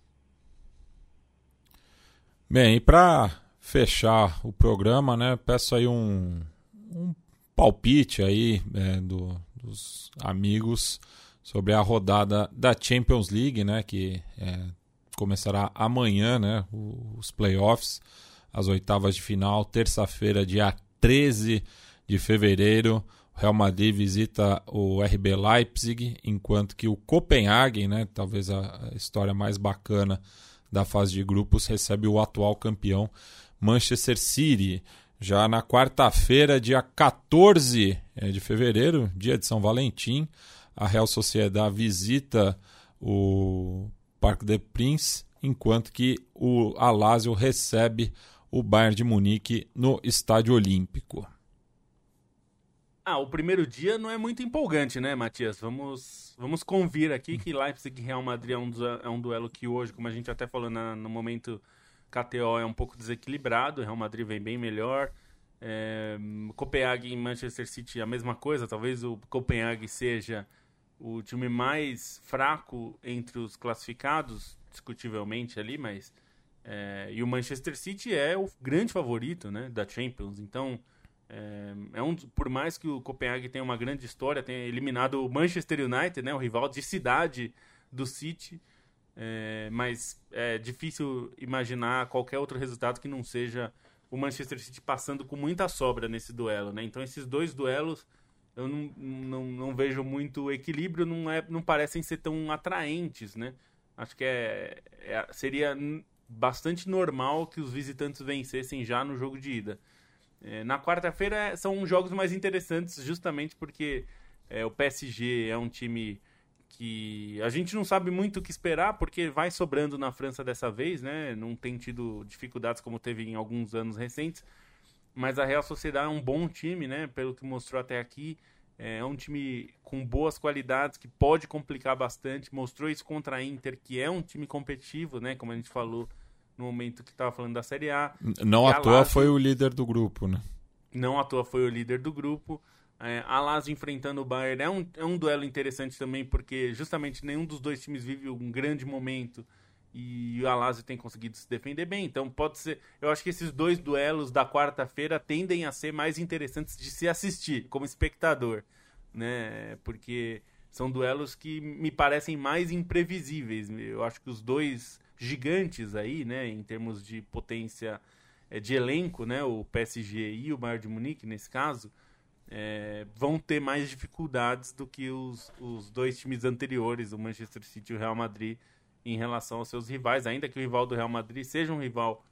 Bem, e para fechar o programa, né, peço aí um, um palpite aí é, do, dos amigos sobre a rodada da Champions League, né, que é, começará amanhã, né, os playoffs as oitavas de final, terça-feira, dia 13 de fevereiro. O Real Madrid visita o RB Leipzig, enquanto que o Copenhagen, né, talvez a história mais bacana da fase de grupos, recebe o atual campeão Manchester City. Já na quarta-feira, dia 14 é, de fevereiro, dia de São Valentim, a Real Sociedade visita o Parque des Princes, enquanto que o Alásio recebe o Bayern de Munique no Estádio Olímpico. Ah, o primeiro dia não é muito empolgante, né, Matias? Vamos, vamos convir aqui que Leipzig e Real Madrid é um, é um duelo que hoje, como a gente até falou na, no momento KTO, é um pouco desequilibrado. Real Madrid vem bem melhor. É, Copenhague e Manchester City a mesma coisa. Talvez o Copenhague seja o time mais fraco entre os classificados, discutivelmente ali, mas é, e o Manchester City é o grande favorito né, da Champions. Então, é, é, um, por mais que o Copenhague tenha uma grande história, tenha eliminado o Manchester United, né, o rival de cidade do City, é, mas é difícil imaginar qualquer outro resultado que não seja o Manchester City passando com muita sobra nesse duelo. Né? Então, esses dois duelos eu não, não, não vejo muito equilíbrio, não, é, não parecem ser tão atraentes. Né? Acho que é, é seria bastante normal que os visitantes vencessem já no jogo de ida. É, na quarta-feira são jogos mais interessantes, justamente porque é, o PSG é um time que a gente não sabe muito o que esperar, porque vai sobrando na França dessa vez, né? Não tem tido dificuldades como teve em alguns anos recentes. Mas a Real Sociedade é um bom time, né? Pelo que mostrou até aqui. É um time com boas qualidades que pode complicar bastante. Mostrou isso contra a Inter, que é um time competitivo, né? Como a gente falou no momento que estava falando da Série A. Não à toa Lazio... foi o líder do grupo, né? Não à toa foi o líder do grupo. É, a Lazio enfrentando o Bayern é um, é um duelo interessante também, porque justamente nenhum dos dois times vive um grande momento e o Alásio tem conseguido se defender bem. Então pode ser. Eu acho que esses dois duelos da quarta-feira tendem a ser mais interessantes de se assistir como espectador, né? Porque são duelos que me parecem mais imprevisíveis. Eu acho que os dois gigantes aí, né, em termos de potência é, de elenco, né, o PSG e o Bayern de Munique nesse caso, é, vão ter mais dificuldades do que os, os dois times anteriores, o Manchester City e o Real Madrid em relação aos seus rivais, ainda que o rival do Real Madrid seja um rival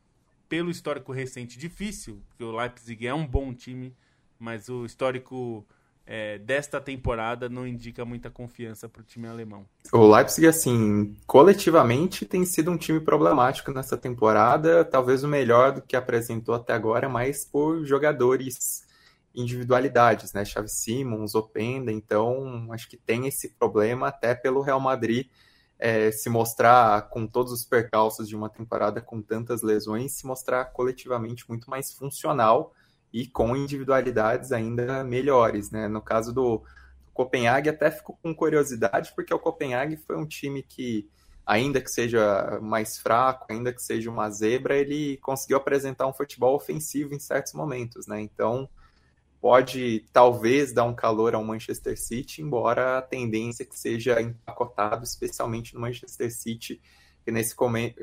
pelo histórico recente difícil, porque o Leipzig é um bom time, mas o histórico é, desta temporada não indica muita confiança para o time alemão. O Leipzig, assim, coletivamente tem sido um time problemático nessa temporada, talvez o melhor do que apresentou até agora, mas por jogadores individualidades, né? Xavi Simons, Openda, então acho que tem esse problema até pelo Real Madrid é, se mostrar com todos os percalços de uma temporada com tantas lesões, se mostrar coletivamente muito mais funcional e com individualidades ainda melhores, né? No caso do, Copenhague, até fico com curiosidade, porque o Copenhague foi um time que, ainda que seja mais fraco, ainda que seja uma zebra, ele conseguiu apresentar um futebol ofensivo em certos momentos, né? Então, pode talvez dar um calor ao Manchester City, embora a tendência que seja empacotado, especialmente no Manchester City, que nesse,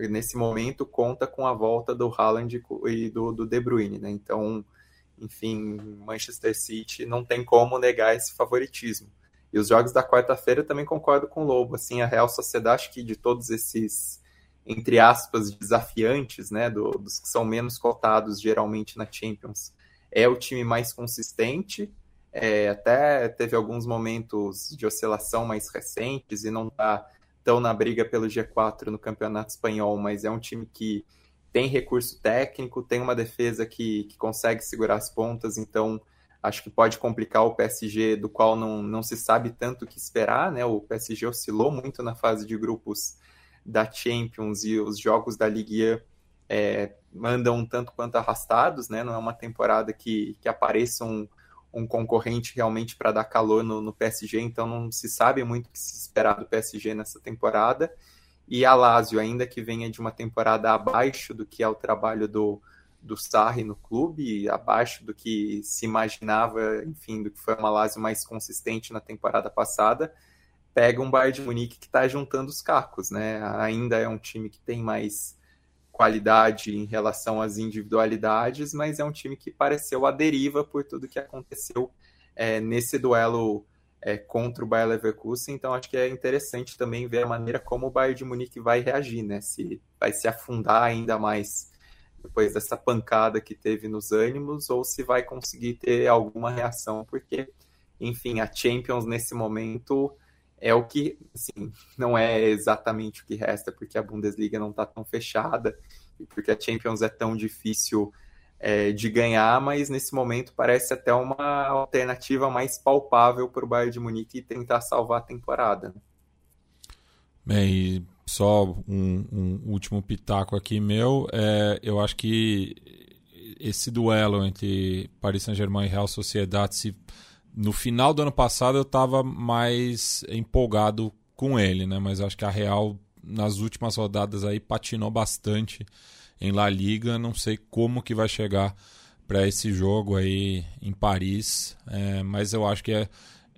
nesse momento conta com a volta do Haaland e do, do De Bruyne, né? Então, enfim, Manchester City não tem como negar esse favoritismo. E os jogos da quarta-feira também concordo com o Lobo, assim, a Real Sociedade, acho que de todos esses entre aspas, desafiantes, né, do, dos que são menos cotados geralmente na Champions, é o time mais consistente. É, até teve alguns momentos de oscilação mais recentes e não está tão na briga pelo G4 no Campeonato Espanhol, mas é um time que tem recurso técnico, tem uma defesa que, que consegue segurar as pontas, então acho que pode complicar o PSG, do qual não, não se sabe tanto o que esperar, né? O PSG oscilou muito na fase de grupos da Champions e os jogos da Ligue 1 é, andam um tanto quanto arrastados, né? Não é uma temporada que, que apareça um, um concorrente realmente para dar calor no, no, PSG, então não se sabe muito o que se esperar do PSG nessa temporada. E a Lazio, ainda que venha de uma temporada abaixo do que é o trabalho do, do Sarri no clube, abaixo do que se imaginava, enfim, do que foi uma Lazio mais consistente na temporada passada, pega um Bayern de Munique que está juntando os cacos, né? Ainda é um time que tem mais qualidade em relação às individualidades, mas é um time que pareceu a deriva por tudo que aconteceu é, nesse duelo é, contra o Bayer Leverkusen. Então acho que é interessante também ver a maneira como o Bayern de Munique vai reagir, né? Se vai se afundar ainda mais depois dessa pancada que teve nos ânimos ou se vai conseguir ter alguma reação, porque enfim, a Champions nesse momento é o que, assim, não é exatamente o que resta, porque a Bundesliga não está tão fechada e porque a Champions é tão difícil é, de ganhar, mas nesse momento parece até uma alternativa mais palpável para o Bayern de Munique tentar salvar a temporada. Bem, e só um, um, último pitaco aqui meu, é, eu acho que esse duelo entre Paris Saint-Germain e Real Sociedade se no final do ano passado eu estava mais empolgado com ele, né? Mas acho que a Real nas últimas rodadas aí patinou bastante em La Liga. Não sei como que vai chegar para esse jogo aí em Paris, é, mas eu acho que é,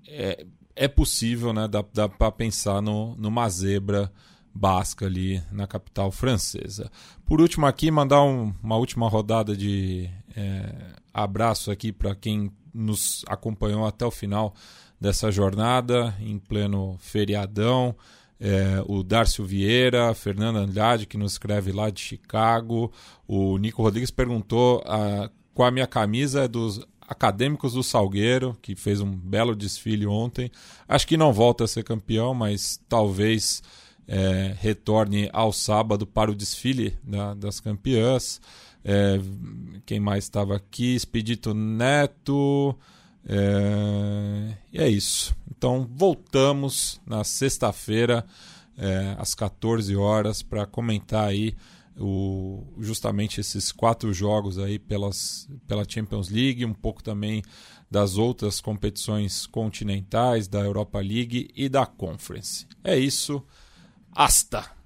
é, é possível, né? Dá, dá para pensar no, numa zebra basca ali na capital francesa. Por último aqui, mandar um, uma última rodada de é, abraço aqui para quem nos acompanhou até o final dessa jornada, em pleno feriadão. É, o Darcio Vieira, Fernando Andrade, que nos escreve lá de Chicago. O Nico Rodrigues perguntou a, qual a minha camisa é dos Acadêmicos do Salgueiro, que fez um belo desfile ontem. Acho que não volta a ser campeão, mas talvez é, retorne ao sábado para o desfile da, das campeãs. É, quem mais estava aqui? Expedito Neto. É, e é isso. Então voltamos na sexta-feira, é, às 14 horas, para comentar aí o, justamente esses quatro jogos aí pelas, pela Champions League, um pouco também das outras competições continentais, da Europa League e da Conference. É isso. Hasta!